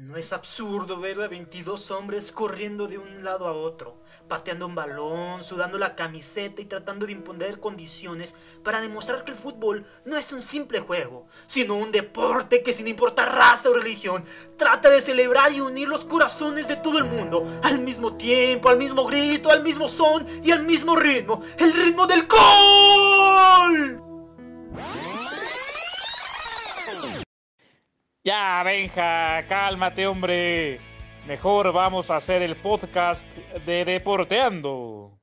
¿No es absurdo ver a 22 hombres corriendo de un lado a otro, pateando un balón, sudando la camiseta y tratando de imponer condiciones para demostrar que el fútbol no es un simple juego, sino un deporte que sin importar raza o religión, trata de celebrar y unir los corazones de todo el mundo al mismo tiempo, al mismo grito, al mismo son y al mismo ritmo, el ritmo del gol? Ya, Benja, cálmate, hombre. Mejor vamos a hacer el podcast de Deporteando.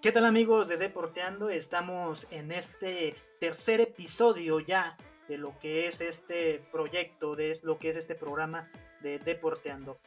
¿Qué tal amigos de Deporteando? Estamos en este tercer episodio ya de lo que es este proyecto, de lo que es este programa de Deporteando.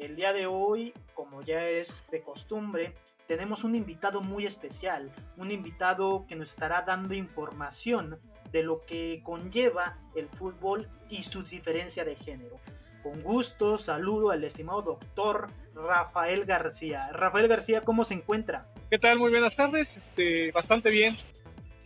El día de hoy, como ya es de costumbre, tenemos un invitado muy especial, un invitado que nos estará dando información de lo que conlleva el fútbol y su diferencia de género. Con gusto saludo al estimado doctor Rafael García. Rafael García, ¿cómo se encuentra? ¿Qué tal? Muy buenas tardes. Este, bastante bien.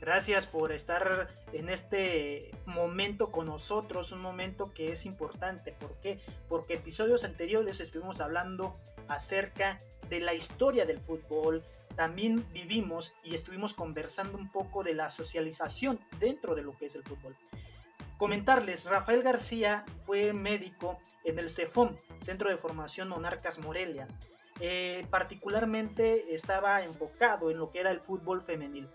Gracias por estar en este momento con nosotros, un momento que es importante. ¿Por qué? Porque episodios anteriores estuvimos hablando acerca de la historia del fútbol, también vivimos y estuvimos conversando un poco de la socialización dentro de lo que es el fútbol. Comentarles, Rafael García fue médico en el CEFOM, Centro de Formación Monarcas Morelia. Eh, particularmente estaba enfocado en lo que era el fútbol femenil.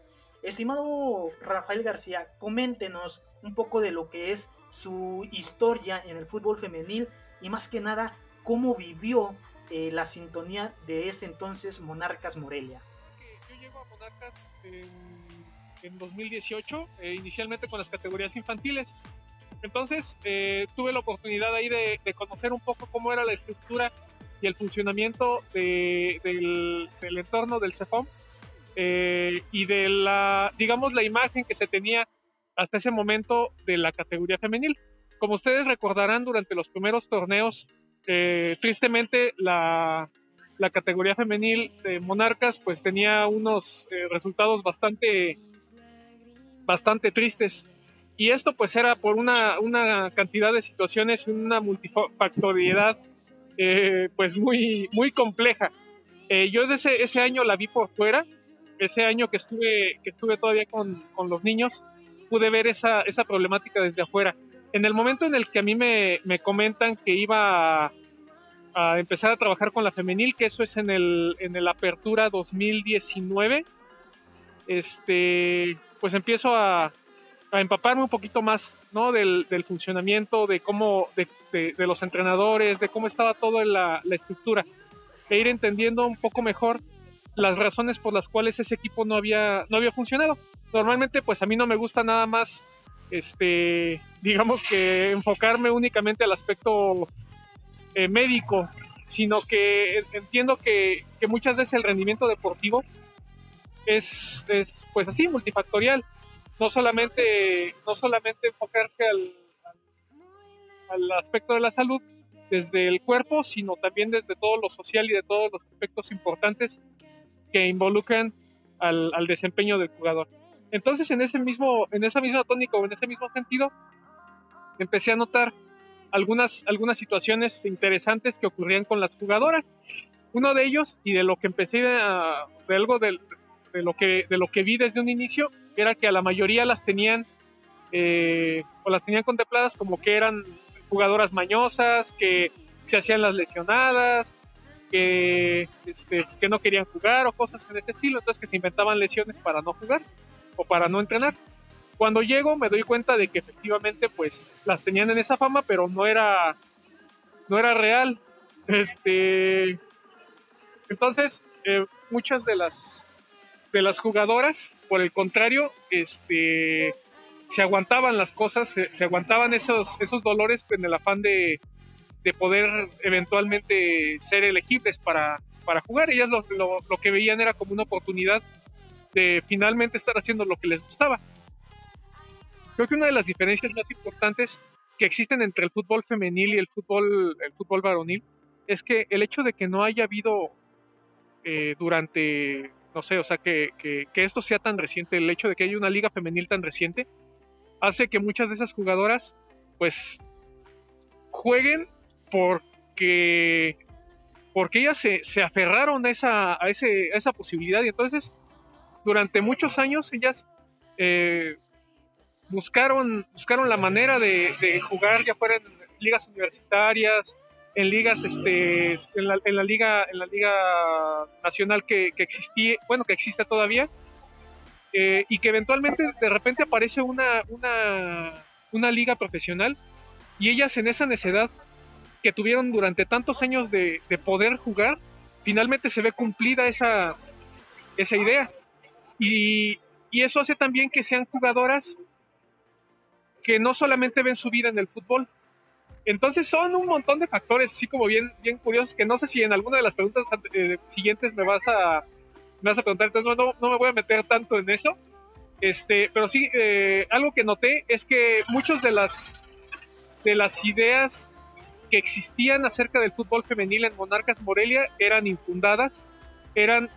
Estimado Rafael García, coméntenos un poco de lo que es su historia en el fútbol femenil y más que nada cómo vivió eh, la sintonía de ese entonces Monarcas Morelia. Yo llego a Monarcas en, 2018, eh, inicialmente con las categorías infantiles. Entonces eh, tuve la oportunidad ahí de, conocer un poco cómo era la estructura y el funcionamiento del, del entorno del CEFOM eh, y de la, digamos, la imagen que se tenía hasta ese momento de la categoría femenil. Como ustedes recordarán, durante los primeros torneos, eh, tristemente la, la, categoría femenil de Monarcas pues tenía unos eh, resultados bastante, bastante tristes. Y esto pues era por una, una cantidad de situaciones y una multifactoriedad pues muy, muy compleja. yo ese, ese año la vi por fuera, ese año que estuve, que estuve todavía con, con los niños, pude ver esa, esa, problemática desde afuera. En el momento en el que a mí me, me comentan que iba a, a, empezar a trabajar con la femenil, que eso es en el, en el Apertura 2019, este, pues empiezo a, a empaparme un poquito más ¿no? del, del funcionamiento, de cómo, de, de, de, los entrenadores, de cómo estaba toda la, la estructura, e ir entendiendo un poco mejor las razones por las cuales ese equipo no había, no había funcionado. Normalmente, pues a mí no me gusta nada más, este, digamos que enfocarme únicamente al aspecto eh, médico, sino que entiendo que, que, muchas veces el rendimiento deportivo es, es, pues así, multifactorial. No solamente, no solamente enfocarse al, al aspecto de la salud desde el cuerpo, sino también desde todo lo social y de todos los aspectos importantes que involucran al, desempeño del jugador. Entonces, en ese mismo, en esa misma tónica o en ese mismo sentido, empecé a notar algunas, algunas situaciones interesantes que ocurrían con las jugadoras. Uno de ellos, y de lo que empecé a, de algo de, de, lo que, de lo que vi desde un inicio, era que a la mayoría las tenían, eh, o las tenían contempladas como que eran jugadoras mañosas, que se hacían las lesionadas, que, este, que no querían jugar o cosas en ese estilo, entonces que se inventaban lesiones para no jugar o para no entrenar. Cuando llego me doy cuenta de que efectivamente pues las tenían en esa fama, pero no era no era real. Este entonces eh, muchas de las de las jugadoras, por el contrario, este se aguantaban las cosas, se, se aguantaban esos esos dolores en el afán de de poder eventualmente ser elegibles para, para jugar. Ellas lo, lo, lo, que veían era como una oportunidad de finalmente estar haciendo lo que les gustaba. Creo que una de las diferencias más importantes que existen entre el fútbol femenil y el fútbol, el fútbol varonil es que el hecho de que no haya habido eh, durante no sé, o sea, que, que, que, esto sea tan reciente, el hecho de que haya una liga femenil tan reciente, hace que muchas de esas jugadoras, pues, jueguen porque, porque ellas se, se aferraron a esa, a, ese, a esa posibilidad. Y entonces, durante muchos años, ellas eh, buscaron, buscaron la manera de, jugar ya fuera en ligas universitarias, en ligas este en la, en la liga en la liga nacional que, que existía bueno que existe todavía eh, y que eventualmente de repente aparece una, una una liga profesional y ellas en esa necedad que tuvieron durante tantos años de, de poder jugar finalmente se ve cumplida esa esa idea y, y eso hace también que sean jugadoras que no solamente ven su vida en el fútbol, entonces son un montón de factores, así como bien, bien curiosos, que no sé si en alguna de las preguntas eh, siguientes me vas a, me vas a preguntar, entonces no, no, me voy a meter tanto en eso. Este, pero sí, eh, algo que noté es que muchas de las, de las ideas que existían acerca del fútbol femenil en Monarcas Morelia eran infundadas, eran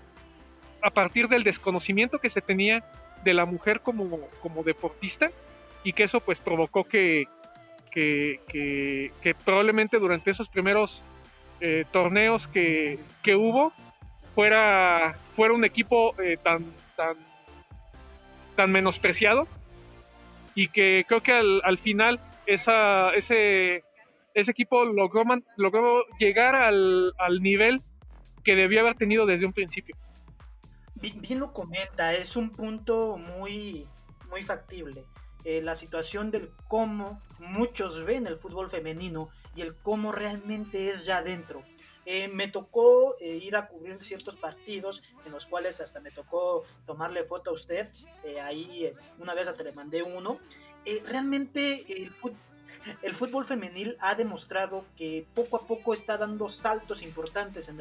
a partir del desconocimiento que se tenía de la mujer como, como deportista y que eso pues provocó que, que, que, probablemente durante esos primeros eh, torneos que, que, hubo fuera, fuera un equipo eh, tan, tan, tan menospreciado y que creo que al, al final esa, ese, ese equipo logró, logró llegar al, al nivel que debió haber tenido desde un principio. Bien, bien, lo comenta, es un punto muy, muy factible. Eh, la situación del cómo muchos ven el fútbol femenino y el cómo realmente es ya dentro. Eh, me tocó eh, ir a cubrir ciertos partidos en los cuales hasta me tocó tomarle foto a usted. Eh, ahí una vez hasta le mandé uno. realmente el fútbol, el fútbol femenil ha demostrado que poco a poco está dando saltos importantes en,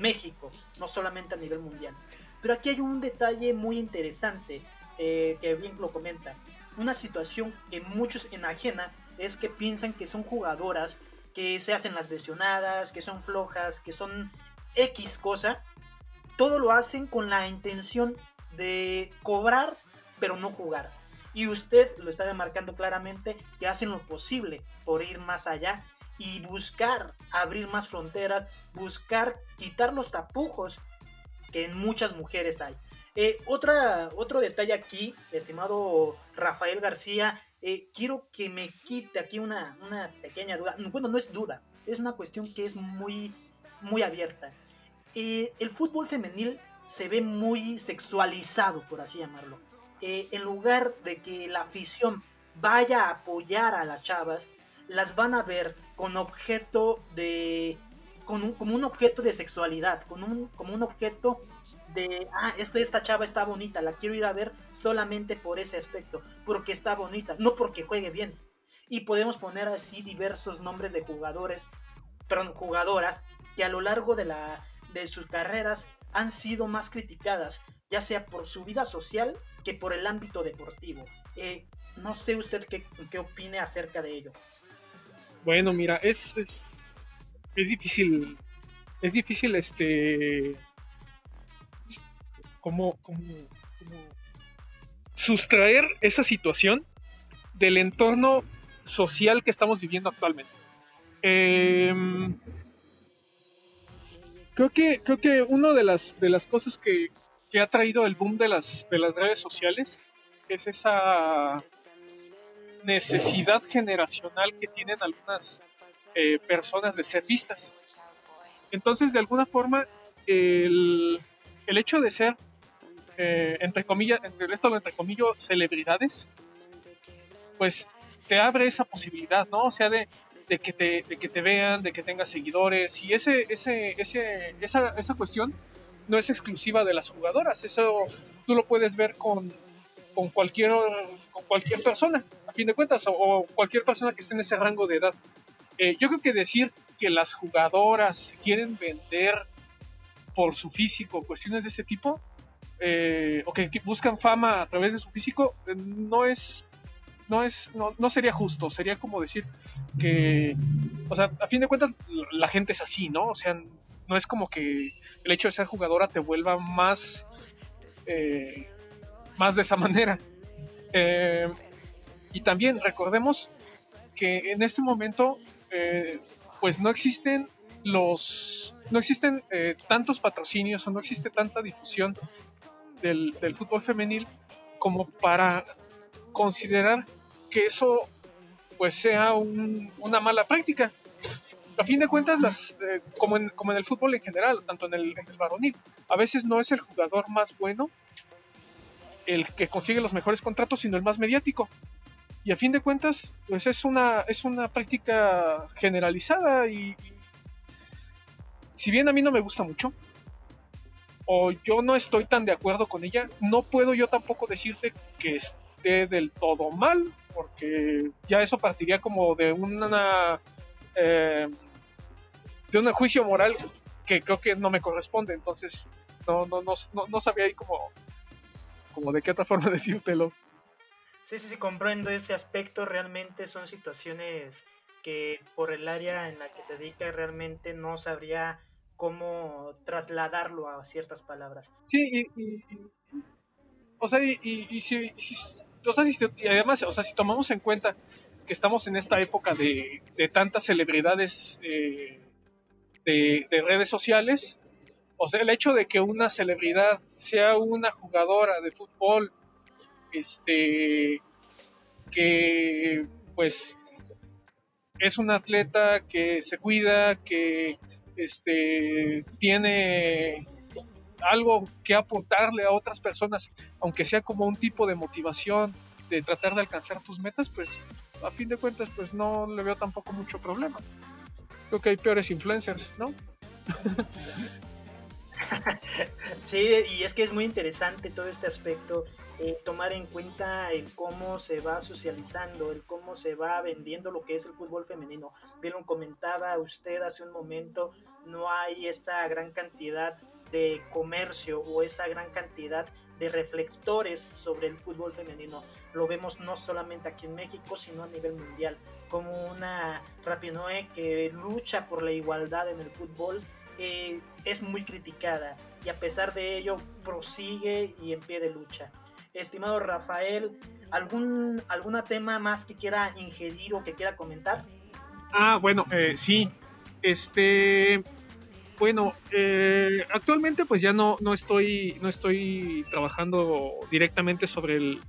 México, no solamente a nivel mundial. Pero aquí hay un detalle muy interesante que bien lo comenta una situación que muchos enajena es que piensan que son jugadoras que se hacen las lesionadas, que son flojas, que son X cosa. Todo lo hacen con la intención de cobrar, pero no jugar. Y usted lo está demarcando claramente que hacen lo posible por ir más allá y buscar abrir más fronteras, buscar quitar los tapujos que en muchas mujeres hay. Eh, otra, otro detalle aquí, estimado Rafael García, eh, quiero que me quite aquí una, una, pequeña duda. Bueno, no es duda, es una cuestión que es muy, muy abierta. Eh, el fútbol femenil se ve muy sexualizado, por así llamarlo. Eh, en lugar de que la afición vaya a apoyar a las chavas, las van a ver con objeto de. Con un, como un objeto de sexualidad, con un, como un objeto de, ah, esto, esta chava está bonita, la quiero ir a ver solamente por ese aspecto, porque está bonita, no porque juegue bien. Y podemos poner así diversos nombres de jugadores, perdón, jugadoras que a lo largo de, la, de sus carreras han sido más criticadas, ya sea por su vida social que por el ámbito deportivo. Eh, no sé usted qué, opine acerca de ello. Bueno, mira, es, es, es difícil, es difícil este cómo, sustraer esa situación del entorno social que estamos viviendo actualmente. Em, creo que creo que una de las de las cosas que, ha traído el boom de las de las redes sociales es esa necesidad generacional que tienen algunas eh, personas de ser vistas. Entonces, de alguna forma, el, el hecho de ser eh, entre comillas, entre esto entre comillas, celebridades, pues te abre esa posibilidad, ¿no? O sea, de, de, que, te, de que te vean, de que tengas seguidores, y ese, ese, ese, esa, esa cuestión no es exclusiva de las jugadoras, eso tú lo puedes ver con, con, cualquier, con cualquier persona, a fin de cuentas, o, cualquier persona que esté en ese rango de edad. Eh, yo creo que decir que las jugadoras quieren vender por su físico, cuestiones de ese tipo, eh, o que, buscan fama a través de su físico, eh, no es, no es, no, no, sería justo, sería como decir que, o sea, a fin de cuentas la gente es así, ¿no? O sea, no es como que el hecho de ser jugadora te vuelva más, eh, más de esa manera. Eh, y también recordemos que en este momento, eh, pues no existen los, no existen tantos patrocinios o no existe tanta difusión del, del fútbol femenil como para considerar que eso pues sea una mala práctica a fin de cuentas, las, eh, como, en, como en el fútbol en general, tanto en el, en varonil, a veces no es el jugador más bueno el que consigue los mejores contratos, sino el más mediático. Y a fin de cuentas, pues es una, es una práctica generalizada y, si bien a mí no me gusta mucho, o yo no estoy tan de acuerdo con ella, no puedo yo tampoco decirte que esté del todo mal, porque ya eso partiría como de una eh, de un juicio moral que creo que no me corresponde, entonces no, no, no, no, sabía ahí como, como de qué otra forma decírtelo. Sí, sí, sí, comprendo ese aspecto, realmente son situaciones que por el área en la que se dedica realmente no sabría cómo trasladarlo a ciertas palabras. Sí, y, o sea, y, y, si, y además, o sea, si tomamos en cuenta que estamos en esta época de, tantas celebridades eh, de, redes sociales, o sea, el hecho de que una celebridad sea una jugadora de fútbol, este, que pues es un atleta que se cuida, que este, tiene algo que aportarle a otras personas, aunque sea como un tipo de motivación de tratar de alcanzar tus metas, pues a fin de cuentas, pues no le veo tampoco mucho problema. Creo que hay peores influencers, ¿no? sí, y es que es muy interesante todo este aspecto, eh, tomar en cuenta el cómo se va socializando, el cómo se va vendiendo lo que es el fútbol femenino. Bien lo comentaba usted hace un momento, no hay esa gran cantidad de comercio o esa gran cantidad de reflectores sobre el fútbol femenino. Lo vemos no solamente aquí en México, sino a nivel mundial, como una Rapinoe que lucha por la igualdad en el fútbol, eh, es muy criticada y a pesar de ello prosigue y en pie de lucha. Estimado Rafael, ¿algún alguna tema más que quiera ingerir o que quiera comentar? Ah, bueno, eh, sí. Este, bueno, eh, actualmente pues ya no, no, estoy, no estoy trabajando directamente sobre el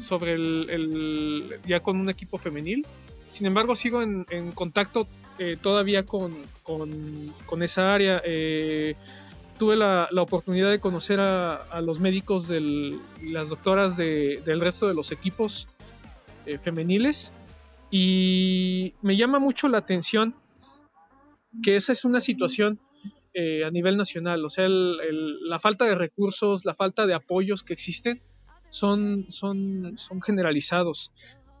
sobre el, ya con un equipo femenil. Sin embargo, sigo en, contacto eh, todavía con, con, esa área. Eh, tuve la, oportunidad de conocer a, los médicos y las doctoras del resto de los equipos femeniles y me llama mucho la atención que esa es una situación eh, a nivel nacional, o sea, la falta de recursos, la falta de apoyos que existen son, son, son generalizados.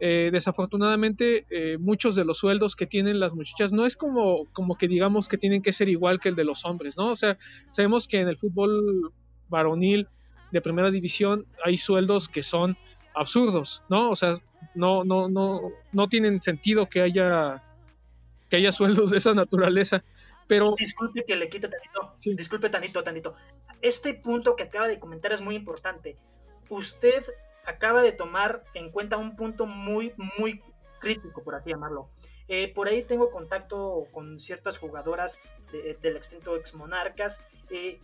Eh, desafortunadamente, eh, muchos de los sueldos que tienen las muchachas no es como, como que digamos que tienen que ser igual que el de los hombres, ¿no? O sea, sabemos que en el fútbol varonil de primera división hay sueldos que son absurdos, ¿no? O sea, no, no, no, no tienen sentido que haya que haya sueldos de esa naturaleza. Pero... Disculpe que le quite tantito. Disculpe tantito, tantito. Este punto que acaba de comentar es muy importante. Usted acaba de tomar en cuenta un punto muy, muy crítico, por así llamarlo. Eh, por ahí tengo contacto con ciertas jugadoras del extinto ex Monarcas. Eh,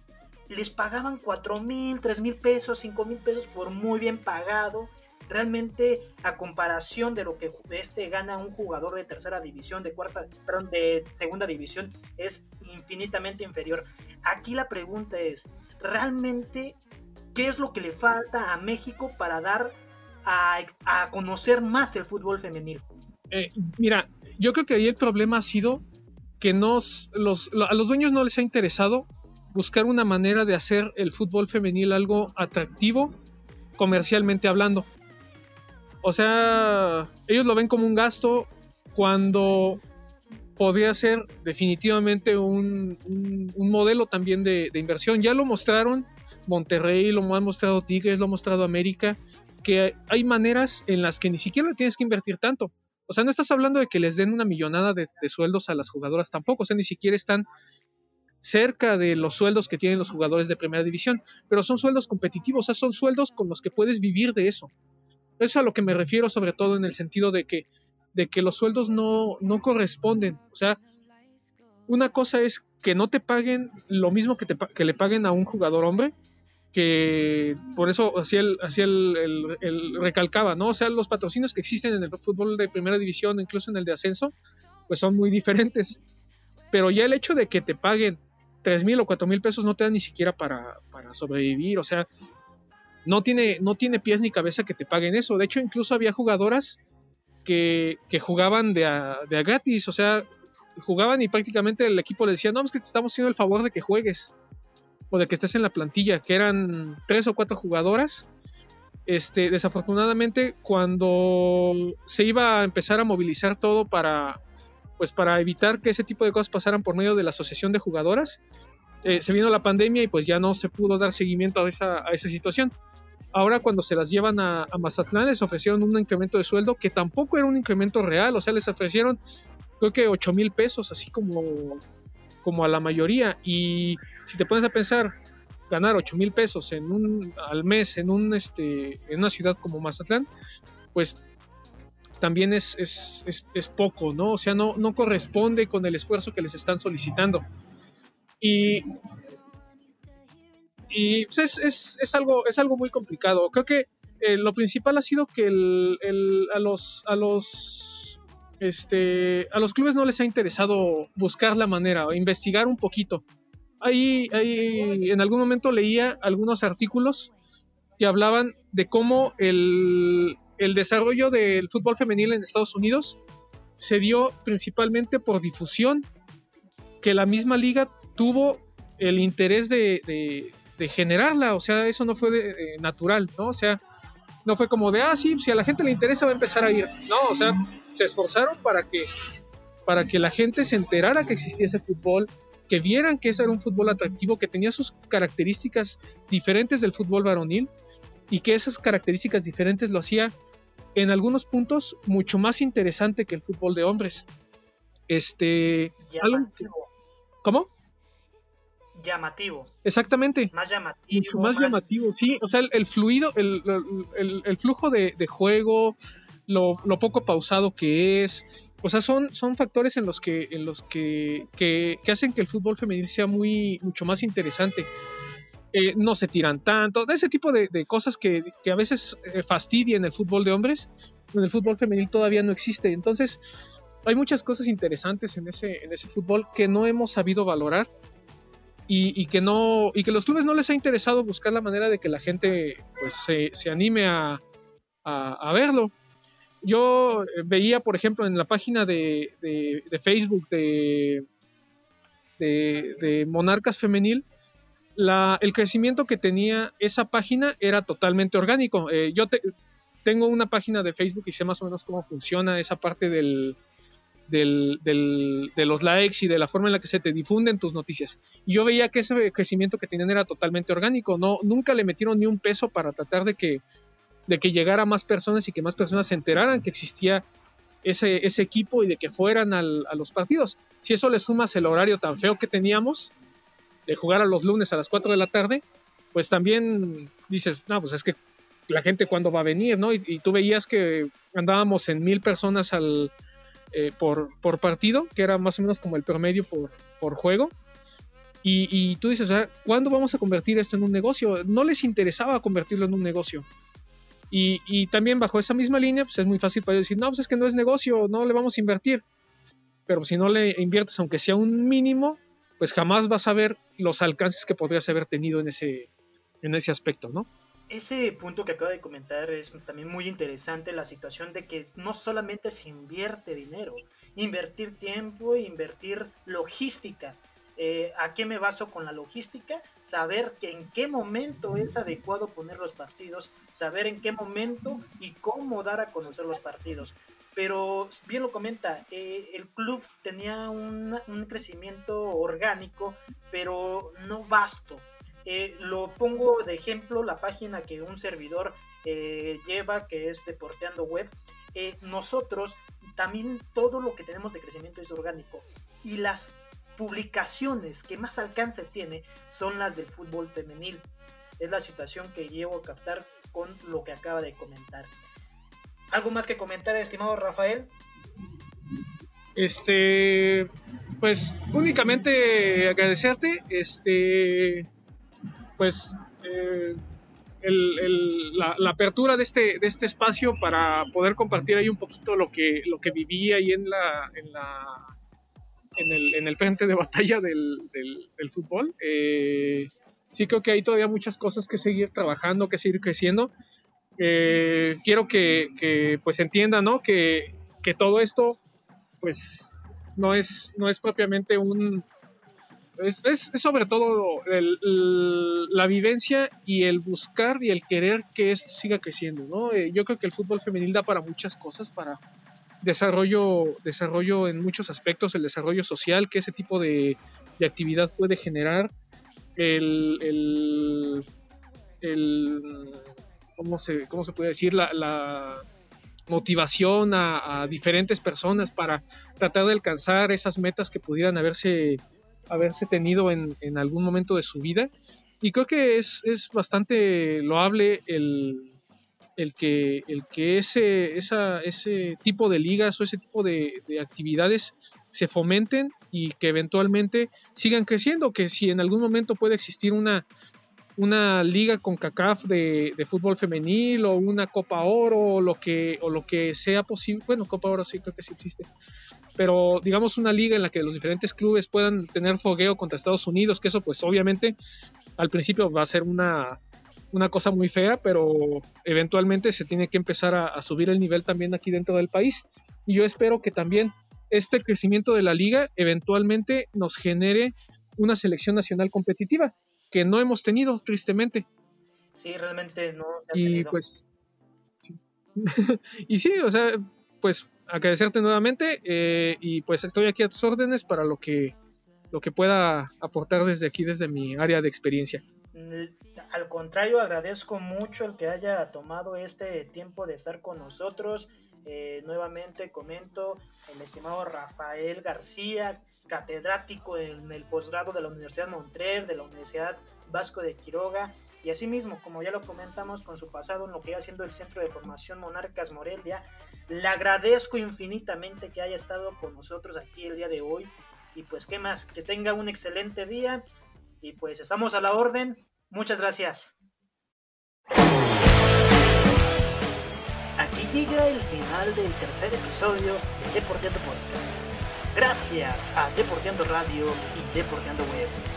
les pagaban 4 mil, 3 mil pesos, 5 mil pesos por muy bien pagado realmente a comparación de lo que este gana un jugador de tercera división, de cuarta, de segunda división, es infinitamente inferior. Aquí la pregunta es, ¿realmente qué es lo que le falta a México para dar a, conocer más el fútbol femenil? Eh, mira, yo creo que ahí el problema ha sido que nos, los, a los dueños no les ha interesado buscar una manera de hacer el fútbol femenil algo atractivo comercialmente hablando. O sea, ellos lo ven como un gasto cuando podría ser definitivamente un, modelo también de, inversión. Ya lo mostraron Monterrey, lo han mostrado Tigres, lo ha mostrado América, que hay maneras en las que ni siquiera tienes que invertir tanto. O sea, no estás hablando de que les den una millonada de, sueldos a las jugadoras tampoco, o sea, ni siquiera están cerca de los sueldos que tienen los jugadores de primera división, pero son sueldos competitivos, o sea, son sueldos con los que puedes vivir de eso. Es a lo que me refiero sobre todo en el sentido de que, de que los sueldos no, no corresponden. O sea, una cosa es que no te paguen lo mismo que, te, que le paguen a un jugador hombre, que por eso así el, recalcaba, ¿no? O sea, los patrocinios que existen en el fútbol de primera división, incluso en el de ascenso, pues son muy diferentes. Pero ya el hecho de que te paguen tres mil o cuatro mil pesos no te da ni siquiera para, para, sobrevivir, o sea, no tiene, no tiene pies ni cabeza que te paguen eso. De hecho, incluso había jugadoras que, que jugaban de a, de a gratis, o sea, jugaban y prácticamente el equipo le decía, no, es que te estamos haciendo el favor de que juegues o de que estés en la plantilla, que eran tres o cuatro jugadoras. Este, desafortunadamente, cuando se iba a empezar a movilizar todo para, pues para evitar que ese tipo de cosas pasaran por medio de la asociación de jugadoras, eh, se vino la pandemia y pues ya no se pudo dar seguimiento a esa, a esa situación. Ahora cuando se las llevan a, Mazatlán les ofrecieron un incremento de sueldo que tampoco era un incremento real, o sea, les ofrecieron creo que 8 mil pesos, así como, como a la mayoría. Y si te pones a pensar, ganar 8 mil pesos al mes este, en una ciudad como Mazatlán, pues también es, es, es, poco, ¿no? O sea, no, no corresponde con el esfuerzo que les están solicitando. Y, y pues es, es, algo, es algo muy complicado. Creo que eh, lo principal ha sido que el, el, a los, a los este, a los clubes no les ha interesado buscar la manera o investigar un poquito. Ahí, ahí en algún momento leía algunos artículos que hablaban de cómo el, el desarrollo del fútbol femenil en Estados Unidos se dio principalmente por difusión, que la misma liga tuvo el interés de, generarla, o sea, eso no fue natural, ¿no? O sea, no fue como de, ah, sí, si a la gente le interesa va a empezar a ir, no, o sea, se esforzaron para que, para que la gente se enterara que existía ese fútbol, que vieran que ese era un fútbol atractivo, que tenía sus características diferentes del fútbol varonil y que esas características diferentes lo hacía en algunos puntos mucho más interesante que el fútbol de hombres. Este, ¿Cómo? Llamativo. Exactamente. Más llamativo. Mucho más, llamativo, sí. O sea, el, fluido, el, el, flujo de, de juego, lo, poco pausado que es. O sea, son, son factores en los que, en los que, que, hacen que el fútbol femenil sea muy, mucho más interesante. Eh, no se tiran tanto, de ese tipo de, cosas que, a veces eh, fastidian el fútbol de hombres, en el fútbol femenil todavía no existe. Entonces, hay muchas cosas interesantes en ese, en ese fútbol que no hemos sabido valorar y, que no y que los clubes no les ha interesado buscar la manera de que la gente pues se, se anime a, a, verlo yo eh, veía, por ejemplo, en la página de, Facebook de, de, Monarcas Femenil, la, el crecimiento que tenía esa página era totalmente orgánico. Eh, yo tengo una página de Facebook y sé más o menos cómo funciona esa parte del, del, de los likes y de la forma en la que se te difunden tus noticias. Y yo veía que ese crecimiento que tenían era totalmente orgánico. No, nunca le metieron ni un peso para tratar de que de que llegara más personas y que más personas se enteraran que existía ese, ese equipo y de que fueran a los partidos. Si eso le sumas el horario tan feo que teníamos, de jugar a los lunes a las 4 de la tarde, pues también dices, no, pues es que la gente cuándo va a venir, ¿no? Y, tú veías que andábamos en mil personas al, eh, por, por, partido, que era más o menos como el promedio por, por juego. Y, y tú dices, ¿cuándo vamos a convertir esto en un negocio? No les interesaba convertirlo en un negocio. Y, también bajo esa misma línea, pues es muy fácil para ellos decir, no, pues es que no es negocio, no le vamos a invertir. Pero si no le inviertes, aunque sea un mínimo, pues jamás vas a ver los alcances que podrías haber tenido en ese, en ese aspecto, ¿no? Ese punto que acabo de comentar es también muy interesante, la situación de que no solamente se invierte dinero, invertir tiempo, invertir logística. Eh, ¿A qué me baso con la logística? Saber que en qué momento es adecuado poner los partidos, saber en qué momento y cómo dar a conocer los partidos. Pero bien lo comenta, eh, el club tenía un, crecimiento orgánico, pero no vasto. Eh, lo pongo de ejemplo la página que un servidor lleva, que es Deporteando Web. nosotros también todo lo que tenemos de crecimiento es orgánico. Y las publicaciones que más alcance tiene son las del fútbol femenil. Es la situación que llevo a captar con lo que acaba de comentar. ¿Algo más que comentar, estimado Rafael? Este, pues únicamente agradecerte, este, pues eh, la, apertura de este, de este espacio para poder compartir ahí un poquito lo que, lo que viví ahí en la, en la en el, en el frente de batalla del, del, fútbol. Eh, sí creo que hay todavía muchas cosas que seguir trabajando, que seguir creciendo. Eh, quiero que, que, pues entiendan, ¿no? Que, que todo esto, pues, no es, no es propiamente un, es, es, sobre todo la vivencia y el buscar y el querer que esto siga creciendo, ¿no? Eh, yo creo que el fútbol femenil da para muchas cosas, para desarrollo, desarrollo en muchos aspectos, el desarrollo social que ese tipo de, actividad puede generar, el, el, el ¿cómo, se, ¿cómo se puede decir? La, motivación a diferentes personas para tratar de alcanzar esas metas que pudieran haberse haberse tenido en, en algún momento de su vida. Y creo que es, es bastante loable el, el que, el que ese, esa, ese tipo de ligas o ese tipo de, de, actividades se fomenten y que eventualmente sigan creciendo, que si en algún momento puede existir una, una liga con CACAF de, de, fútbol femenil o una Copa Oro o lo que, o lo que sea posible, bueno, Copa Oro sí creo que sí existe, pero digamos una liga en la que los diferentes clubes puedan tener fogueo contra Estados Unidos, que eso pues obviamente al principio va a ser una, una cosa muy fea, pero eventualmente se tiene que empezar a, subir el nivel también aquí dentro del país. Y yo espero que también este crecimiento de la liga eventualmente nos genere una selección nacional competitiva, que no hemos tenido, tristemente. Sí, realmente no. y pues... y sí, o sea, pues agradecerte nuevamente eh, y pues estoy aquí a tus órdenes para lo que, lo que pueda aportar desde aquí, desde mi área de experiencia. Mm, al contrario, agradezco mucho el que haya tomado este tiempo de estar con nosotros. Eh, nuevamente comento el estimado Rafael García, catedrático en el posgrado de la Universidad Montreal, de la Universidad Vasco de Quiroga, y asimismo, como ya lo comentamos con su pasado en lo que iba siendo el Centro de Formación Monarcas Morelia, le agradezco infinitamente que haya estado con nosotros aquí el día de hoy. Y pues, ¿qué más? Que tenga un excelente día. Y pues estamos a la orden. Muchas gracias. Aquí llega el final del tercer episodio de Deporteando Podcast. Gracias a Deporteando Radio y Deporteando Web.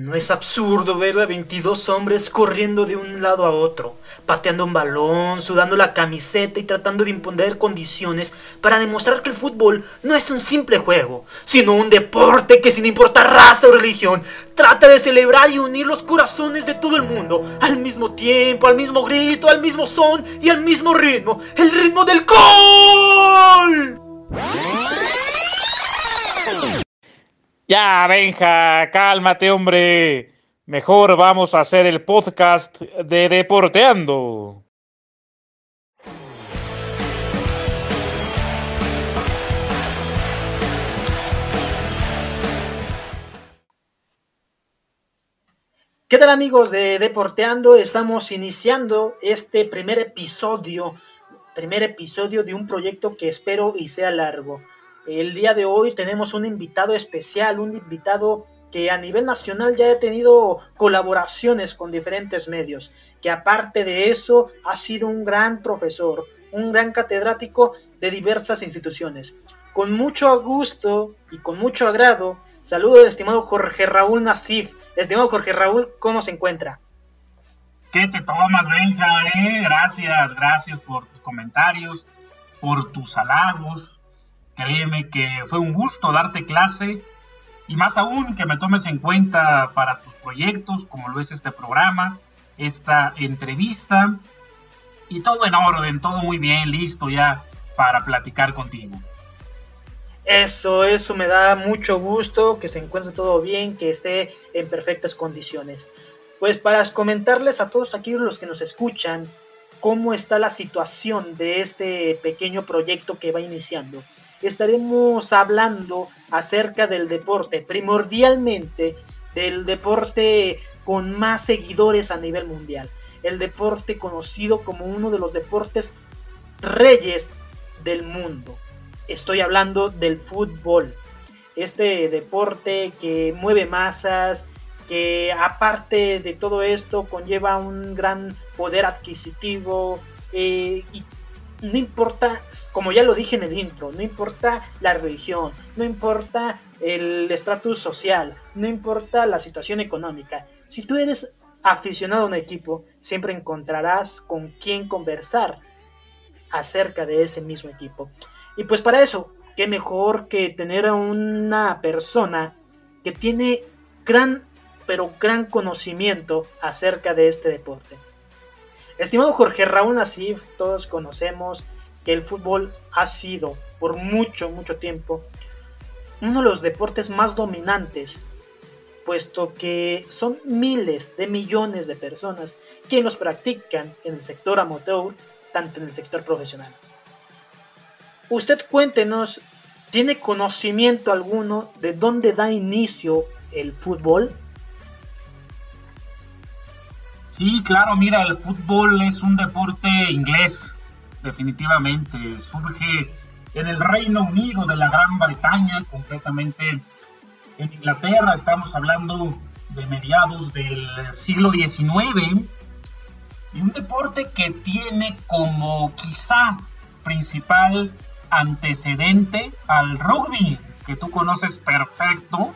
¿No es absurdo ver a 22 hombres corriendo de un lado a otro, pateando un balón, sudando la camiseta y tratando de imponer condiciones para demostrar que el fútbol no es un simple juego, sino un deporte que sin importar raza o religión, trata de celebrar y unir los corazones de todo el mundo al mismo tiempo, al mismo grito, al mismo son y al mismo ritmo, el ritmo del gol? Ya, Benja, cálmate, hombre. Mejor vamos a hacer el podcast de Deporteando. ¿Qué tal amigos de Deporteando? Estamos iniciando este primer episodio, primer episodio de un proyecto que espero y sea largo. El día de hoy tenemos un invitado especial, un invitado que a nivel nacional ya ha tenido colaboraciones con diferentes medios, que aparte de eso ha sido un gran profesor, un gran catedrático de diversas instituciones. Con mucho gusto y con mucho agrado, saludo al estimado Jorge Raúl Nasif. Estimado Jorge Raúl, ¿cómo se encuentra? ¿Qué te tomas, Benja? Eh? Gracias, gracias por tus comentarios, por tus halagos, Créeme que fue un gusto darte clase y más aún que me tomes en cuenta para tus proyectos, como lo es este programa, esta entrevista y todo en orden, todo muy bien, listo ya para platicar contigo. Eso, eso me da mucho gusto, que se encuentre todo bien, que esté en perfectas condiciones. Pues para comentarles a todos aquí los que nos escuchan, cómo está la situación de este pequeño proyecto que va iniciando. Estaremos hablando acerca del deporte, primordialmente del deporte con más seguidores a nivel mundial, el deporte conocido como uno de los deportes reyes del mundo. Estoy hablando del fútbol, este deporte que mueve masas, que aparte de todo esto conlleva un gran poder adquisitivo eh, y no importa, como ya lo dije en el intro, no importa la religión, no importa el estatus social, no importa la situación económica. Si tú eres aficionado a un equipo, siempre encontrarás con quién conversar acerca de ese mismo equipo. Y pues para eso, qué mejor que tener a una persona que tiene gran, pero gran conocimiento acerca de este deporte. Estimado Jorge Raúl Asif, todos conocemos que el fútbol ha sido por mucho, mucho tiempo uno de los deportes más dominantes, puesto que son miles de millones de personas quienes los practican en el sector amateur, tanto en el sector profesional. Usted cuéntenos, ¿tiene conocimiento alguno de dónde da inicio el fútbol? Sí, claro, mira, el fútbol es un deporte inglés, definitivamente. Surge en el Reino Unido de la Gran Bretaña, concretamente en Inglaterra, estamos hablando de mediados del siglo XIX, y un deporte que tiene como quizá principal antecedente al rugby, que tú conoces perfecto,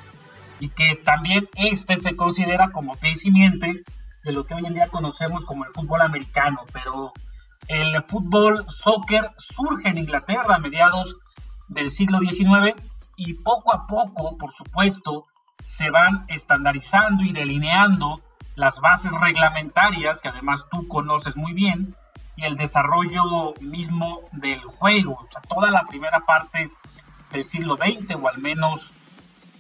y que también este se considera como pie de lo que hoy en día conocemos como el fútbol americano, pero el fútbol soccer surge en Inglaterra a mediados del siglo XIX y poco a poco, por supuesto, se van estandarizando y delineando las bases reglamentarias, que además tú conoces muy bien, y el desarrollo mismo del juego, o sea, toda la primera parte del siglo XX o al menos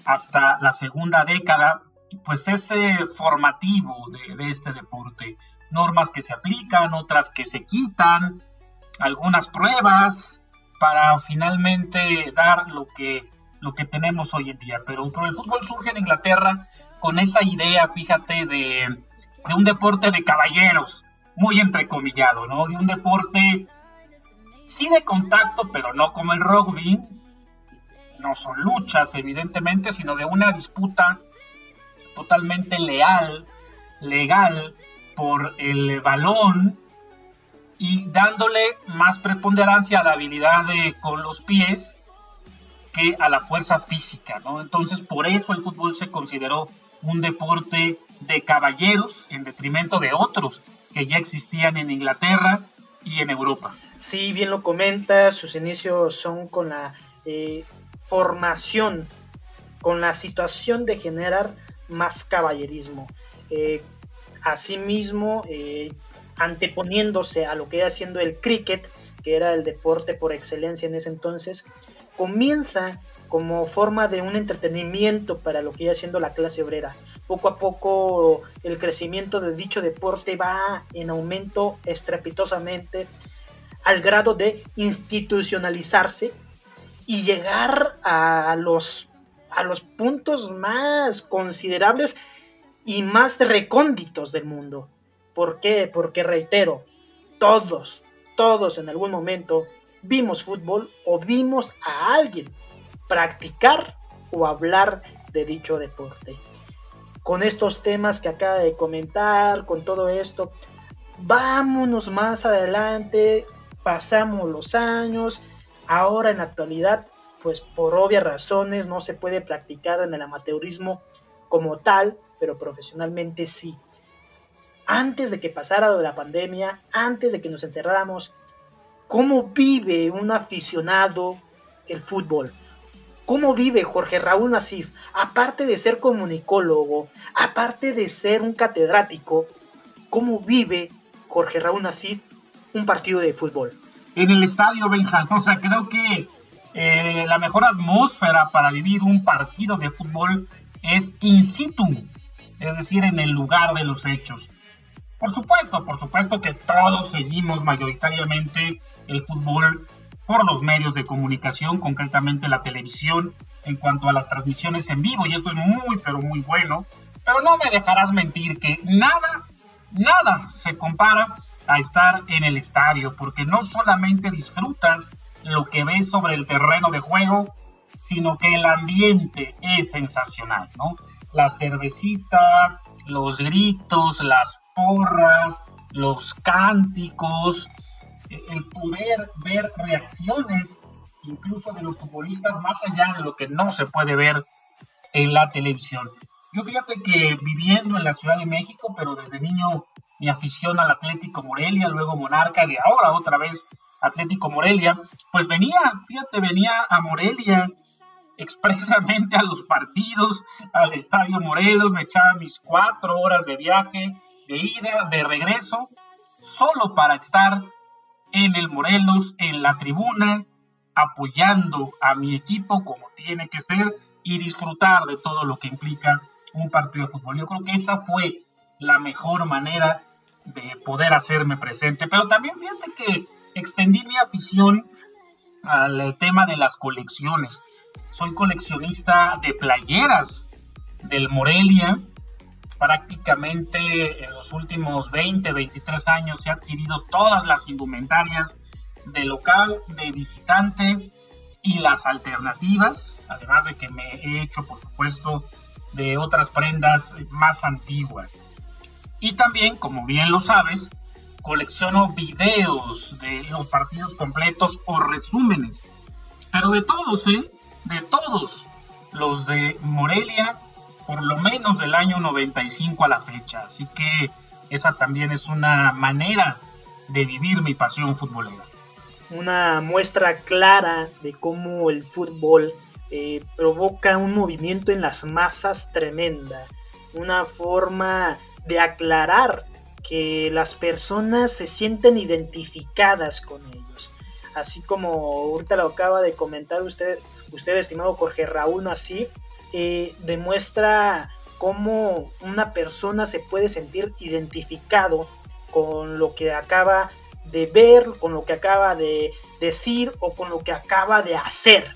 hasta la segunda década, pues es formativo de este deporte normas que se aplican, otras que se quitan, algunas pruebas para finalmente dar lo que, lo que tenemos hoy en día. Pero, el fútbol surge en Inglaterra con esa idea, fíjate, de, de un deporte de caballeros, muy entrecomillado, ¿no? De un deporte sí de contacto, pero no como el rugby. No son luchas, evidentemente, sino de una disputa totalmente leal, legal, por el balón y dándole más preponderancia a la habilidad con los pies que a la fuerza física, ¿no? Entonces, por eso el fútbol se consideró un deporte de caballeros en detrimento de otros que ya existían en Inglaterra y en Europa. Sí, bien lo comenta, sus inicios son con la eh, formación, con la situación de generar más caballerismo. Eh, asimismo eh, anteponiéndose a lo que era haciendo el cricket, que era el deporte por excelencia en ese entonces, comienza como forma de un entretenimiento para lo que iba siendo la clase obrera. Poco a poco el crecimiento de dicho deporte va en aumento estrepitosamente al grado de institucionalizarse y llegar a los, a los puntos más considerables y más recónditos del mundo. ¿Por qué? Porque reitero, todos, todos en algún momento vimos fútbol o vimos a alguien practicar o hablar de dicho deporte. Con estos temas que acaba de comentar, con todo esto, vámonos más adelante, pasamos los años, ahora en la actualidad, pues por obvias razones no se puede practicar en el amateurismo como tal, pero profesionalmente sí. Antes de que pasara lo de la pandemia, antes de que nos encerráramos, ¿cómo vive un aficionado el fútbol? ¿Cómo vive Jorge Raúl Nasif? Aparte de ser comunicólogo, aparte de ser un catedrático, ¿cómo vive Jorge Raúl Nasif un partido de fútbol? En el estadio, Benjamín. O sea, creo que eh, la mejor atmósfera para vivir un partido de fútbol es in situ es decir, en el lugar de los hechos. Por supuesto, por supuesto que todos seguimos mayoritariamente el fútbol por los medios de comunicación, concretamente la televisión, en cuanto a las transmisiones en vivo, y esto es muy, pero muy bueno. Pero no me dejarás mentir que nada, nada se compara a estar en el estadio, porque no solamente disfrutas lo que ves sobre el terreno de juego, sino que el ambiente es sensacional, ¿no? La cervecita, los gritos, las porras, los cánticos, el poder ver reacciones incluso de los futbolistas más allá de lo que no se puede ver en la televisión. Yo fíjate que viviendo en la Ciudad de México, pero desde niño mi afición al Atlético Morelia, luego Monarcas y ahora otra vez Atlético Morelia, pues venía, fíjate, venía a Morelia expresamente a los partidos, al Estadio Morelos, me echaba mis cuatro horas de viaje, de ida, de regreso, solo para estar en el Morelos, en la tribuna, apoyando a mi equipo como tiene que ser y disfrutar de todo lo que implica un partido de fútbol. Yo creo que esa fue la mejor manera de poder hacerme presente. Pero también fíjate que extendí mi afición al tema de las colecciones. Soy coleccionista de playeras del Morelia. Prácticamente en los últimos 20, 23 años he adquirido todas las indumentarias de local, de visitante y las alternativas, además de que me he hecho, por supuesto, de otras prendas más antiguas. Y también, como bien lo sabes, colecciono videos de los partidos completos o resúmenes. Pero de todos, ¿eh? De todos los de Morelia, por lo menos del año 95 a la fecha. Así que esa también es una manera de vivir mi pasión futbolera. Una muestra clara de cómo el fútbol eh, provoca un movimiento en las masas tremenda. Una forma de aclarar que las personas se sienten identificadas con ellos. Así como ahorita lo acaba de comentar usted, usted estimado Jorge Raúl Nasif, eh, demuestra cómo una persona se puede sentir identificado con lo que acaba de ver, con lo que acaba de decir o con lo que acaba de hacer.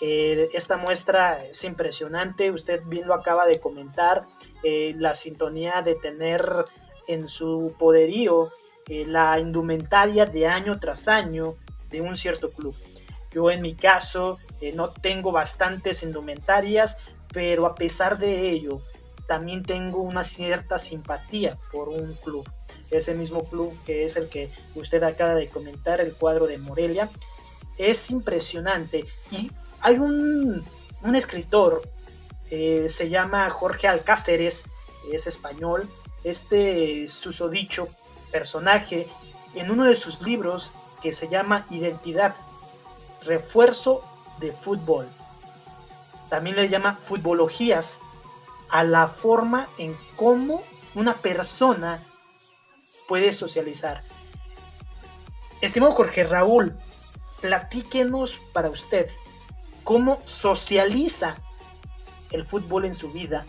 Eh, esta muestra es impresionante, usted bien lo acaba de comentar, eh, la sintonía de tener en su poderío eh, la indumentaria de año tras año de un cierto club. Yo en mi caso eh, no tengo bastantes indumentarias, pero a pesar de ello, también tengo una cierta simpatía por un club. Ese mismo club que es el que usted acaba de comentar, el cuadro de Morelia, es impresionante. Y hay un, un escritor, eh, se llama Jorge Alcáceres, es español, este susodicho personaje en uno de sus libros que se llama Identidad, refuerzo de fútbol. También le llama futbologías a la forma en cómo una persona puede socializar. Estimado Jorge Raúl, platíquenos para usted cómo socializa el fútbol en su vida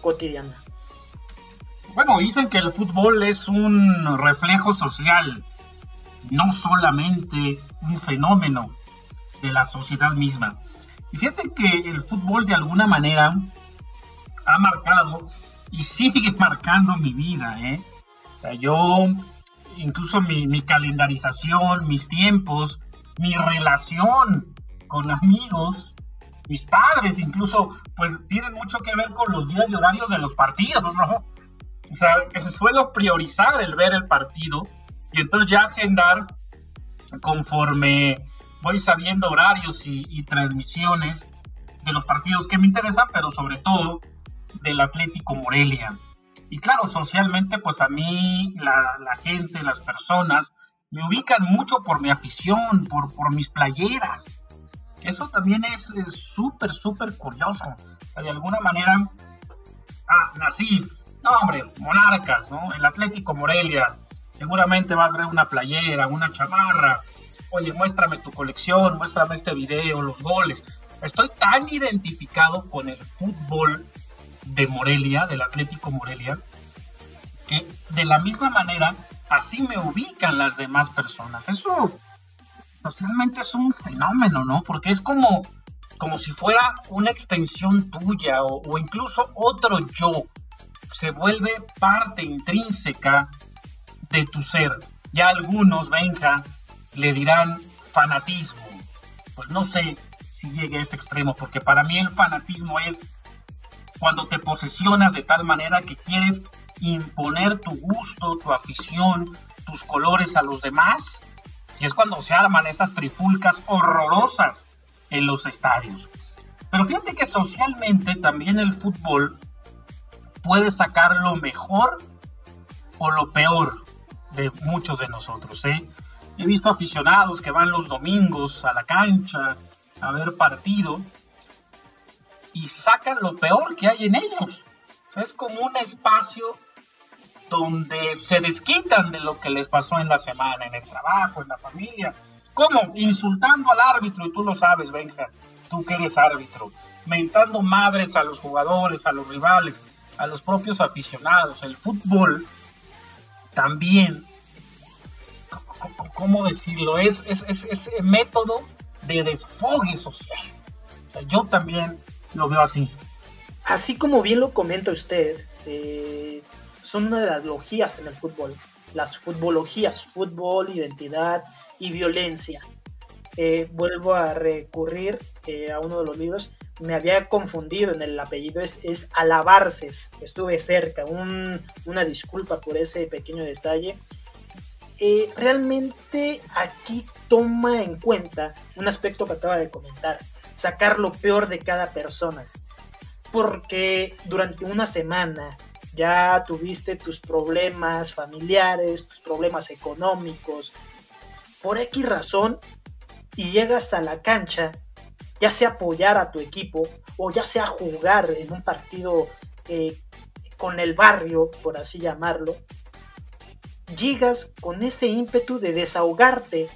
cotidiana. Bueno, dicen que el fútbol es un reflejo social, no solamente un fenómeno de la sociedad misma. Y fíjate que el fútbol de alguna manera ha marcado y sigue marcando mi vida. ¿eh? yo, incluso mi, mi calendarización, mis tiempos, mi relación con amigos, mis padres incluso, pues tienen mucho que ver con los días y horarios de los partidos, ¿no? O sea, que se suele priorizar el ver el partido y entonces ya agendar conforme voy sabiendo horarios y, transmisiones de los partidos que me interesan, pero sobre todo del Atlético Morelia. Y claro, socialmente, pues a mí la, gente, las personas, me ubican mucho por mi afición, por, por mis playeras. Eso también es súper, súper curioso. O sea, de alguna manera, ah, nací no, hombre, Monarcas, ¿no? El Atlético Morelia. Seguramente va a traer una playera, una chamarra. Oye, muéstrame tu colección, muéstrame este video, los goles. Estoy tan identificado con el fútbol de Morelia, del Atlético Morelia, que de la misma manera, así me ubican las demás personas. Eso socialmente es un fenómeno, ¿no? Porque es como, como si fuera una extensión tuya o incluso otro yo. Se vuelve parte intrínseca de tu ser. Ya algunos, Benja, le dirán fanatismo. Pues no sé si llegue a ese extremo, porque para mí el fanatismo es cuando te posesionas de tal manera que quieres imponer tu gusto, tu afición, tus colores a los demás. Y es cuando se arman esas trifulcas horrorosas en los estadios. Pero fíjate que socialmente también el fútbol puede sacar lo mejor o lo peor de muchos de nosotros. ¿eh? He visto aficionados que van los domingos a la cancha a ver partido y sacan lo peor que hay en ellos. es como un espacio donde se desquitan de lo que les pasó en la semana, en el trabajo, en la familia. ¿Cómo? Insultando al árbitro, y tú lo sabes, Benja, tú que eres árbitro, mentando madres a los jugadores, a los rivales, a los propios aficionados. El fútbol también, ¿cómo decirlo? Es, es, es, método de desfogue social. yo también lo veo así. Así como bien lo comenta usted, eh, son una de las logías en el fútbol, las futbologías, fútbol, identidad y violencia. Eh, vuelvo a recurrir eh, a uno de los libros, me había confundido en el apellido, es, es Alabarces, estuve cerca, una disculpa por ese pequeño detalle. Eh, realmente aquí toma en cuenta un aspecto que acaba de comentar, sacar lo peor de cada persona. Porque durante una semana ya tuviste tus problemas familiares, tus problemas económicos, por X razón, y llegas a la cancha, ya sea apoyar a tu equipo o ya sea jugar en un partido eh, con el barrio, por así llamarlo, llegas con ese ímpetu de desahogarte,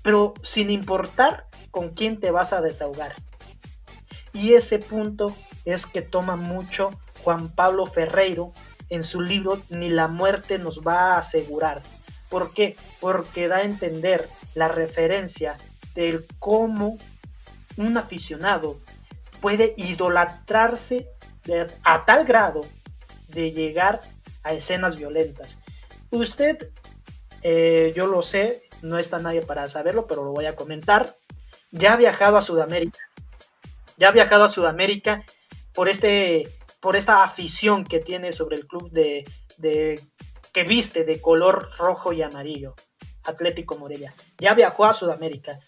pero sin importar con quién te vas a desahogar. Y ese punto es que toma mucho Juan Pablo Ferreiro en su libro Ni la muerte nos va a asegurar. ¿Por qué? Porque da a entender la referencia del cómo un aficionado puede idolatrarse a tal grado de llegar a escenas violentas. Usted, eh, yo lo sé, no está nadie para saberlo, pero lo voy a comentar. Ya ha viajado a Sudamérica. Ya ha viajado a Sudamérica por este por esta afición que tiene sobre el club de, que viste de color rojo y amarillo, Atlético Morelia. Ya viajó a Sudamérica.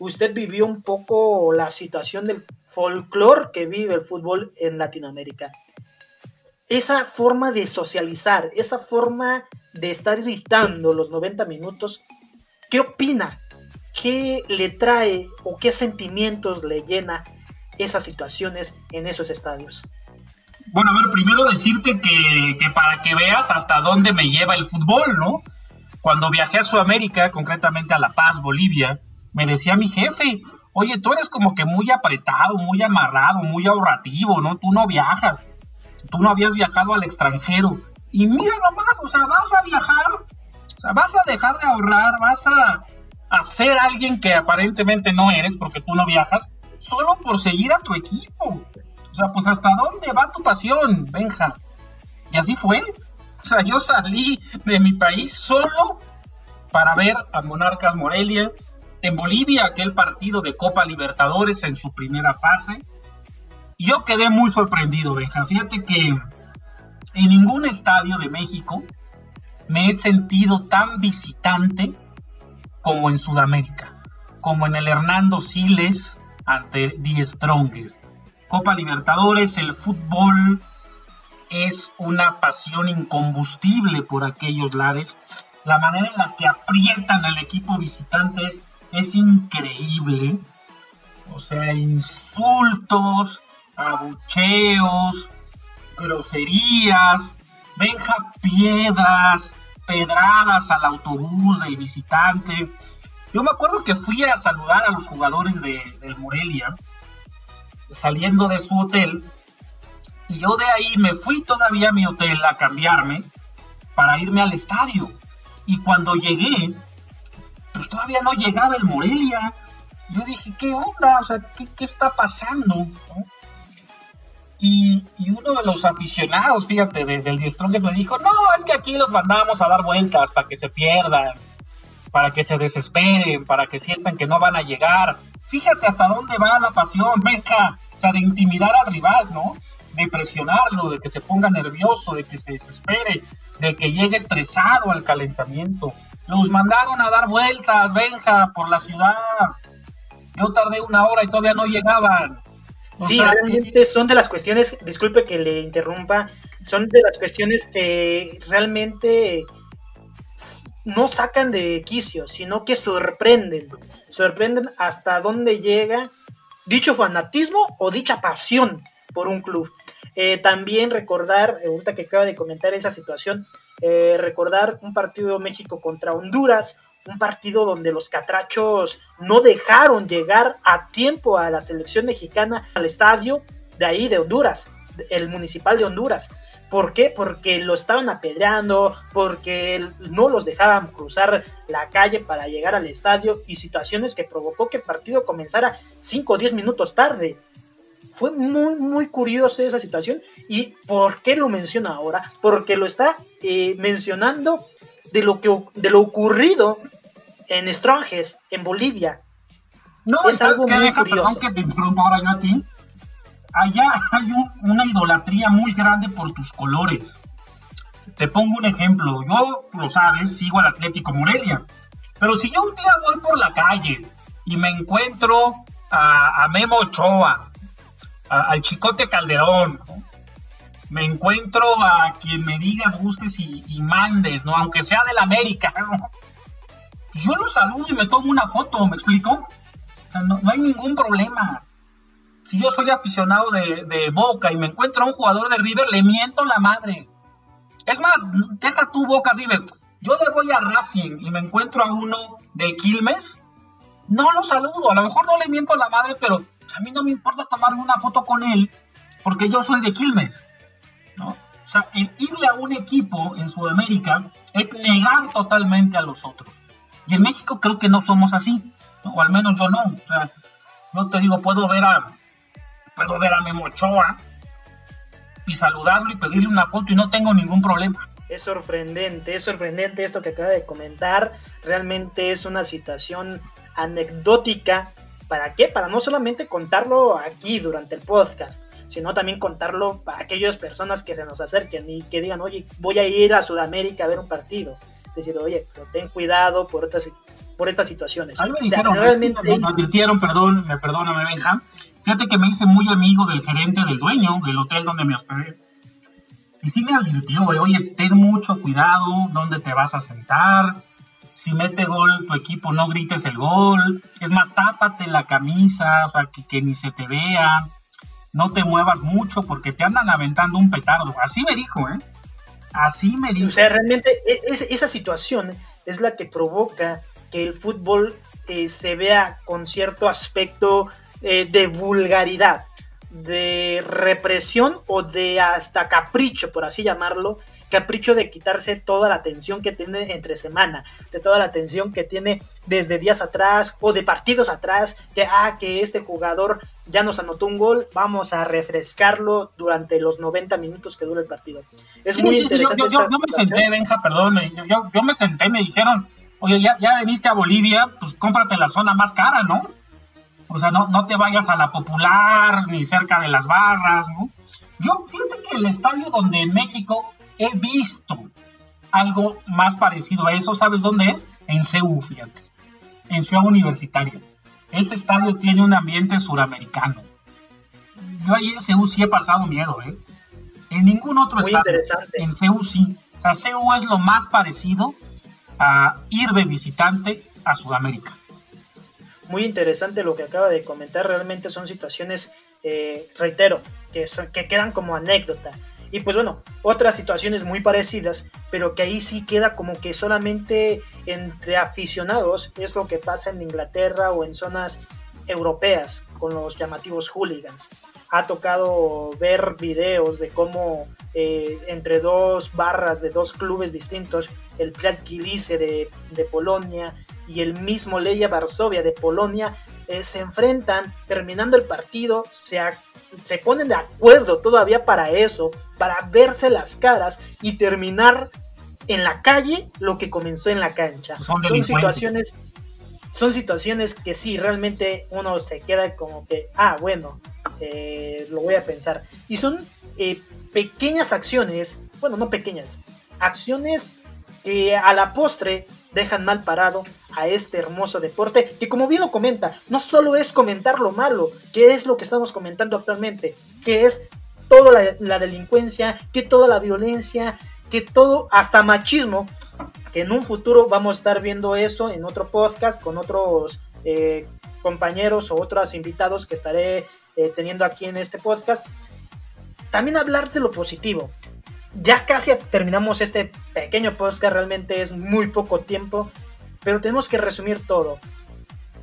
Usted vivió un poco la situación del folclore que vive el fútbol en Latinoamérica. Esa forma de socializar, esa forma de estar gritando los 90 minutos, ¿qué opina? ¿Qué le trae o qué sentimientos le llena esas situaciones en esos estadios? Bueno, a ver, primero decirte que, para que veas hasta dónde me lleva el fútbol, ¿no? Cuando viajé a Sudamérica, concretamente a La Paz, Bolivia, me decía mi jefe, oye, tú eres como que muy apretado, muy amarrado, muy ahorrativo, ¿no? Tú no viajas, tú no habías viajado al extranjero. Y mira nomás, o sea, vas a viajar, o sea, vas a dejar de ahorrar, vas a, a ser alguien que aparentemente no eres porque tú no viajas, solo por seguir a tu equipo. O sea, pues hasta dónde va tu pasión, Benja. Y así fue. O sea, yo salí de mi país solo para ver a Monarcas Morelia. En Bolivia, aquel partido de Copa Libertadores en su primera fase. Yo quedé muy sorprendido, Benja. Fíjate que en ningún estadio de México me he sentido tan visitante como en Sudamérica, como en el Hernando Siles ante The Strongest. Copa Libertadores, el fútbol es una pasión incombustible por aquellos lares. La manera en la que aprietan al equipo visitante es, increíble. O sea, insultos, abucheos, groserías, venja piedras, pedradas al autobús del visitante. Yo me acuerdo que fui a saludar a los jugadores de, del Morelia saliendo de su hotel. Y yo de ahí me fui todavía a mi hotel a cambiarme para irme al estadio. Y cuando llegué, pues todavía no llegaba el Morelia. Yo dije, ¿qué onda? O sea, ¿qué, está pasando? Y, uno de los aficionados, fíjate, del Die me dijo, no, es que aquí los mandamos a dar vueltas para que se pierdan, para que se desesperen, para que sientan que no van a llegar. Fíjate hasta dónde va la pasión, venga, o sea, de intimidar al rival, ¿no? De presionarlo, de que se ponga nervioso, de que se desespere, de que llegue estresado al calentamiento. Los mandaron a dar vueltas, Benja, por la ciudad. Yo tardé una hora y todavía no llegaban. Sí, realmente son de las cuestiones, disculpe que le interrumpa, son de las cuestiones que realmente no sacan de quicio, sino que sorprenden, sorprenden hasta dónde llega dicho fanatismo o dicha pasión por un club. Eh, también recordar, ahorita que acaba de comentar esa situación, eh, recordar un partido México contra Honduras, un partido donde los catrachos no dejaron llegar a tiempo a la selección mexicana al estadio de ahí de Honduras, el municipal de Honduras. ¿Por qué? Porque lo estaban apedreando, porque no los dejaban cruzar la calle para llegar al estadio y situaciones que provocó que el partido comenzara 5 o 10 minutos tarde. Fue muy, muy curiosa esa situación. ¿Y por qué lo menciona ahora? Porque lo está eh, mencionando de lo, que, de lo ocurrido en Stronges, en Bolivia. No, es algo muy curioso. Perdón que te interrumpa ahora yo a ti. Allá hay una idolatría muy grande por tus colores. Te pongo un ejemplo. Yo, lo sabes, sigo al Atlético Morelia. Pero si yo un día voy por la calle y me encuentro a, Memo Ochoa, al Chicote Calderón, me encuentro a quien me digas, gustes y, mandes, ¿no? Aunque sea del América, Yo lo saludo y me tomo una foto, ¿me explico? O sea, no, hay ningún problema. Si yo soy aficionado de, Boca y me encuentro a un jugador de River, le miento la madre. Es más, deja tu Boca River. Yo le voy a Racing y me encuentro a uno de Quilmes, no lo saludo. A lo mejor no le miento la madre, pero a mí no me importa tomarme una foto con él porque yo soy de Quilmes. O sea, el irle a un equipo en Sudamérica es negar totalmente a los otros. Y en México creo que no somos así, o al menos yo no. O sea, no te digo, puedo ver a, puedo ver a Memo Ochoa y saludarlo y pedirle una foto y no tengo ningún problema. Es sorprendente, es sorprendente esto que acaba de comentar. Realmente es una situación anecdótica. ¿Para qué? Para no solamente contarlo aquí durante el podcast, sino también contarlo para aquellas personas que se nos acerquen y que digan, oye, voy a ir a Sudamérica a ver un partido. Decir, oye, pero ten cuidado por estas, por estas situaciones. A me dijeron, realmente... me, advirtieron, perdón, me perdóname, Benja. Fíjate que me hice muy amigo del gerente del dueño del hotel donde me hospedé. Y sí me advirtió, oye, ten mucho cuidado dónde te vas a sentar. Si mete gol tu equipo, no grites el gol. Es más, tápate la camisa, o sea, que, ni se te vea no te muevas mucho porque te andan aventando un petardo. Así me dijo, ¿eh? Así me dijo. O sea, realmente e, esa situación es la que provoca que el fútbol eh, se vea con cierto aspecto eh, de vulgaridad, de represión o de hasta capricho, por así llamarlo, capricho de quitarse toda la tensión que tiene entre semana, de toda la tensión que tiene desde días atrás o de partidos atrás, que ah, que este jugador ya nos anotó un gol, vamos a refrescarlo durante los 90 minutos que dura el partido. Es muy interesante. Yo, me senté, Benja, perdón, yo, yo me senté, me dijeron, oye, ya, ya veniste a Bolivia, pues cómprate la zona más cara, ¿no? O sea, no, no te vayas a la popular ni cerca de las barras, ¿no? Yo, fíjate que el estadio donde en México he visto algo más parecido a eso, ¿sabes dónde es? En CEU, fíjate, en Ciudad Universitaria. Ese estadio tiene un ambiente suramericano. Yo ahí en CEU sí he pasado miedo, ¿eh? En ningún otro Muy estadio. Interesante. En CEU sí. O sea, CEU es lo más parecido a ir de visitante a Sudamérica. Muy interesante lo que acaba de comentar. Realmente son situaciones, eh, reitero, que, que quedan como anécdota y pues bueno, otras situaciones muy parecidas, pero que ahí sí queda como que solamente entre aficionados es lo que pasa en Inglaterra o en zonas europeas con los llamativos hooligans. ha tocado ver videos de cómo eh, entre dos barras de dos clubes distintos, el Piast Gliwice de, Polonia y el mismo Leia Varsovia de Polonia, eh, se enfrentan, terminando el partido, se, se ponen de acuerdo todavía para eso, para verse las caras y terminar en la calle lo que comenzó en la cancha. Son, Son situaciones son situaciones que sí, realmente uno se queda como que, ah, bueno, eh, lo voy a pensar. Y son eh, pequeñas acciones, bueno, no pequeñas, acciones que a la postre dejan mal parado a este hermoso deporte, que como bien lo comenta, no solo es comentar lo malo, que es lo que estamos comentando actualmente, que es toda la, delincuencia, que toda la violencia, que todo, hasta machismo, que en un futuro vamos a estar viendo eso en otro podcast con otros eh, compañeros o otros invitados que estaré eh, teniendo aquí en este podcast. También hablar de lo positivo. Ya casi terminamos este pequeño podcast, realmente es muy poco tiempo, pero tenemos que resumir todo.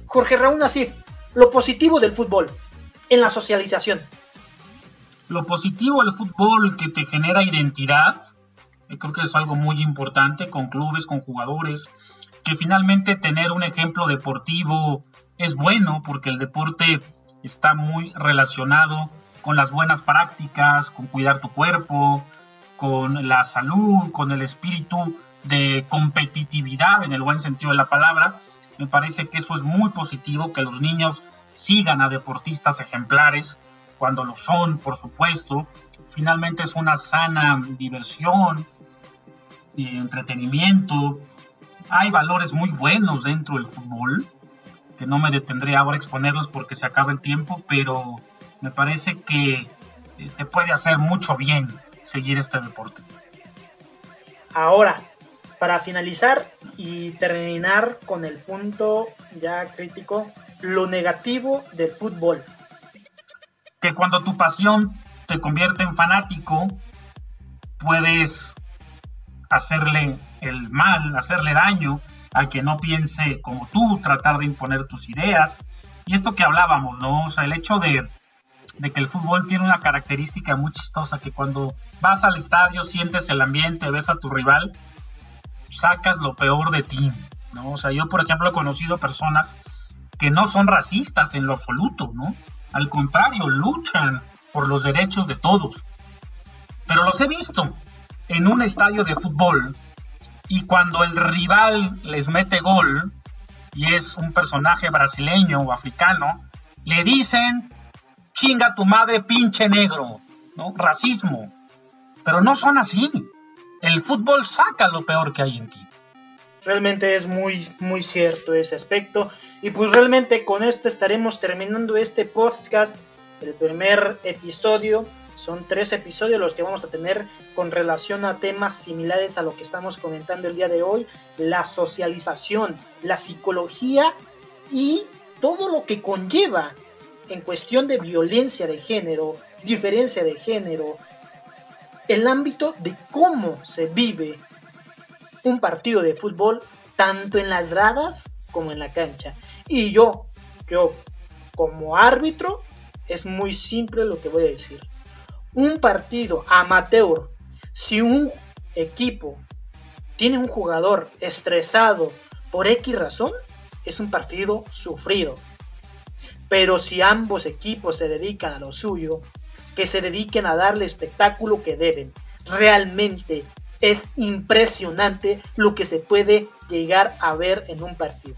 Jorge Raúl Nasif, lo positivo del fútbol en la socialización. Lo positivo del fútbol que te genera identidad, creo que es algo muy importante con clubes, con jugadores, que finalmente tener un ejemplo deportivo es bueno porque el deporte está muy relacionado con las buenas prácticas, con cuidar tu cuerpo, con la salud, con el espíritu de competitividad en el buen sentido de la palabra. Me parece que eso es muy positivo, que los niños sigan a deportistas ejemplares cuando lo son, por supuesto. Finalmente es una sana diversión, entretenimiento. Hay valores muy buenos dentro del fútbol, que no me detendré ahora a exponerlos porque se acaba el tiempo, pero me parece que eh, te puede hacer mucho bien seguir este deporte. Ahora, para finalizar y terminar con el punto ya crítico, lo negativo del fútbol. Que cuando tu pasión te convierte en fanático, puedes hacerle el mal, hacerle daño a que no piense como tú, tratar de imponer tus ideas. Y esto que hablábamos, ¿no? O sea, el hecho de, que el fútbol tiene una característica muy chistosa, que cuando vas al estadio, sientes el ambiente, ves a tu rival, sacas lo peor de ti, ¿no? O sea, yo, por ejemplo, he conocido personas que no son racistas en lo absoluto, ¿no? Al contrario, luchan por los derechos de todos. Pero los he visto, en un estadio de fútbol y cuando el rival les mete gol y es un personaje brasileño o africano, le dicen chinga tu madre pinche negro, ¿no? Racismo. Pero no son así. El fútbol saca lo peor que hay en ti. Realmente es muy, muy cierto ese aspecto. Y pues realmente con esto estaremos terminando este podcast, el primer episodio son tres episodios los que vamos a tener con relación a temas similares a lo que estamos comentando el día de hoy. La socialización, la psicología y todo lo que conlleva en cuestión de violencia de género, diferencia de género, el ámbito de cómo se vive un partido de fútbol tanto en las gradas como en la cancha. Y yo, yo como árbitro, es muy simple lo que voy a decir un partido amateur, si un equipo tiene un jugador estresado por X razón, es un partido sufrido. Pero si ambos equipos se dedican a lo suyo, que se dediquen a darle espectáculo que deben, realmente es impresionante lo que se puede llegar a ver en un partido.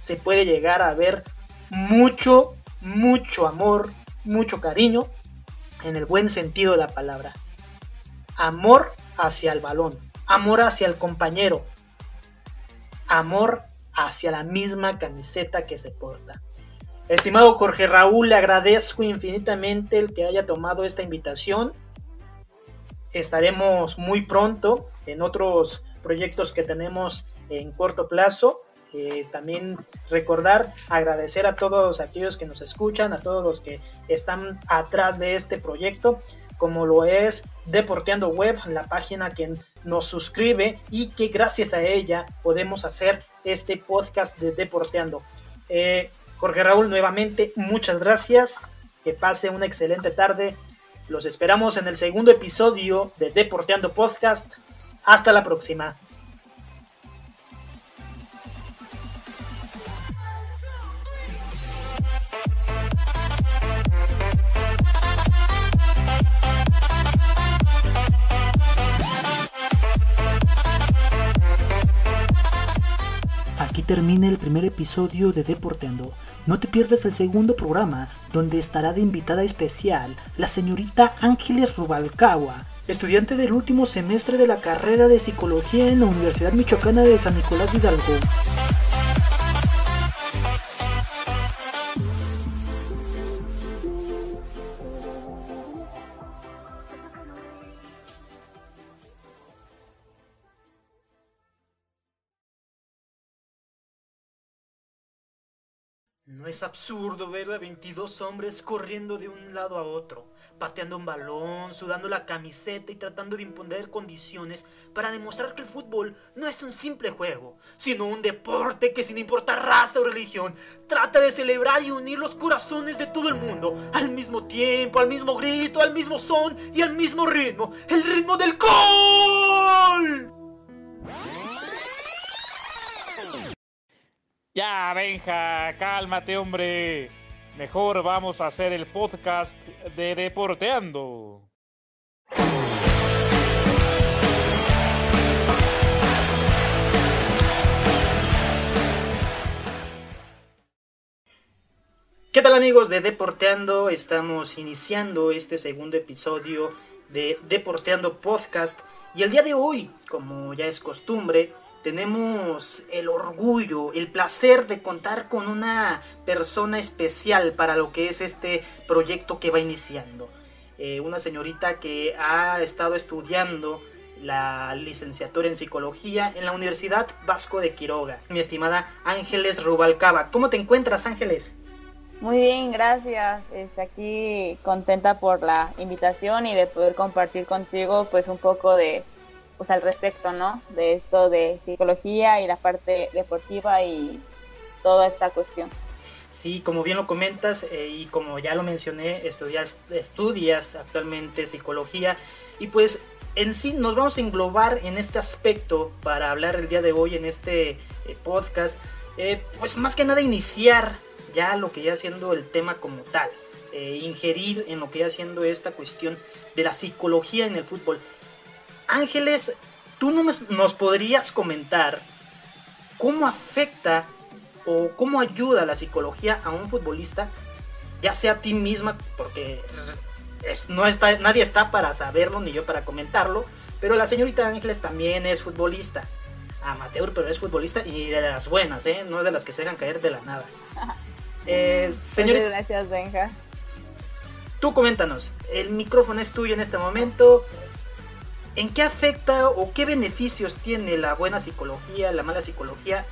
Se puede llegar a ver mucho, mucho amor, mucho cariño en el buen sentido de la palabra. Amor hacia el balón, amor hacia el compañero, amor hacia la misma camiseta que se porta. Estimado Jorge Raúl, le agradezco infinitamente el que haya tomado esta invitación. Estaremos muy pronto en otros proyectos que tenemos en corto plazo. Eh, también recordar, agradecer a todos aquellos que nos escuchan, a todos los que están atrás de este proyecto, como lo es Deporteando Web, la página que nos suscribe y que gracias a ella podemos hacer este podcast de Deporteando. Eh, Jorge Raúl, nuevamente, muchas gracias que pase una excelente tarde. Los esperamos en el segundo episodio de Deporteando Podcast. Hasta la próxima. Aquí termina el primer episodio de Deporteando. No te pierdas el segundo programa, donde estará de invitada especial la señorita Ángeles Rubalcagua, estudiante del último semestre de la carrera de psicología en la Universidad Michoacana de San Nicolás de Hidalgo. No es absurdo ver a 22 hombres corriendo de un lado a otro, pateando un balón, sudando la camiseta y tratando de imponer condiciones para demostrar que el fútbol no es un simple juego, sino un deporte que sin importar raza o religión, trata de celebrar y unir los corazones de todo el mundo al mismo tiempo, al mismo grito, al mismo son y al mismo ritmo, el ritmo del gol. Ya, Benja, cálmate, hombre. Mejor vamos a hacer el podcast de Deporteando. ¿Qué tal amigos de Deporteando? Estamos iniciando este segundo episodio de Deporteando Podcast y el día de hoy, como ya es costumbre, tenemos el orgullo, el placer de contar con una persona especial para lo que es este proyecto que va iniciando. Eh, una señorita que ha estado estudiando la licenciatura en psicología en la Universidad Vasco de Quiroga. Mi estimada Ángeles Rubalcaba. ¿Cómo te encuentras, Ángeles? Muy bien, gracias. Estoy aquí contenta por la invitación y de poder compartir contigo pues un poco de pues al respecto, ¿no? De esto de psicología y la parte deportiva y toda esta cuestión. Sí, como bien lo comentas eh, y como ya lo mencioné, estudias, estudias actualmente psicología y pues en sí nos vamos a englobar en este aspecto para hablar el día de hoy en este eh, podcast, eh, pues más que nada iniciar ya lo que ya siendo el tema como tal, ingerir en lo que ya siendo esta cuestión de la psicología en el fútbol. Ángeles, ¿tú nos podrías comentar cómo afecta o cómo ayuda la psicología a un futbolista, ya sea a ti misma, porque no está, nadie está para saberlo ni yo para comentarlo, pero la señorita Ángeles también es futbolista, amateur, pero es futbolista y de las buenas, ¿eh? no de las que se dejan caer de la nada. Eh, señorita, gracias, Benja. Tú coméntanos, el micrófono es tuyo en este momento. ¿En qué afecta o qué beneficios tiene la buena psicología, la mala psicología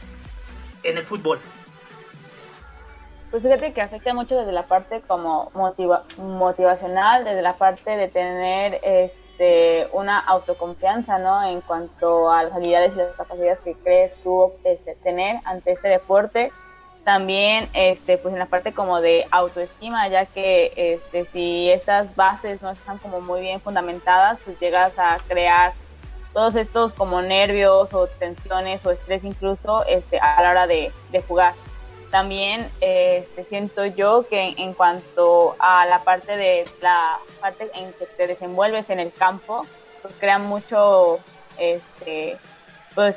en el fútbol? Pues fíjate que afecta mucho desde la parte como motivacional, desde la parte de tener este, una autoconfianza, ¿no? En cuanto a las habilidades y las capacidades que crees tú este, tener ante este deporte también este pues en la parte como de autoestima ya que este si esas bases no están como muy bien fundamentadas pues llegas a crear todos estos como nervios o tensiones o estrés incluso este a la hora de, jugar. También este, siento yo que en, cuanto a la parte de la parte en que te desenvuelves en el campo pues crea mucho este pues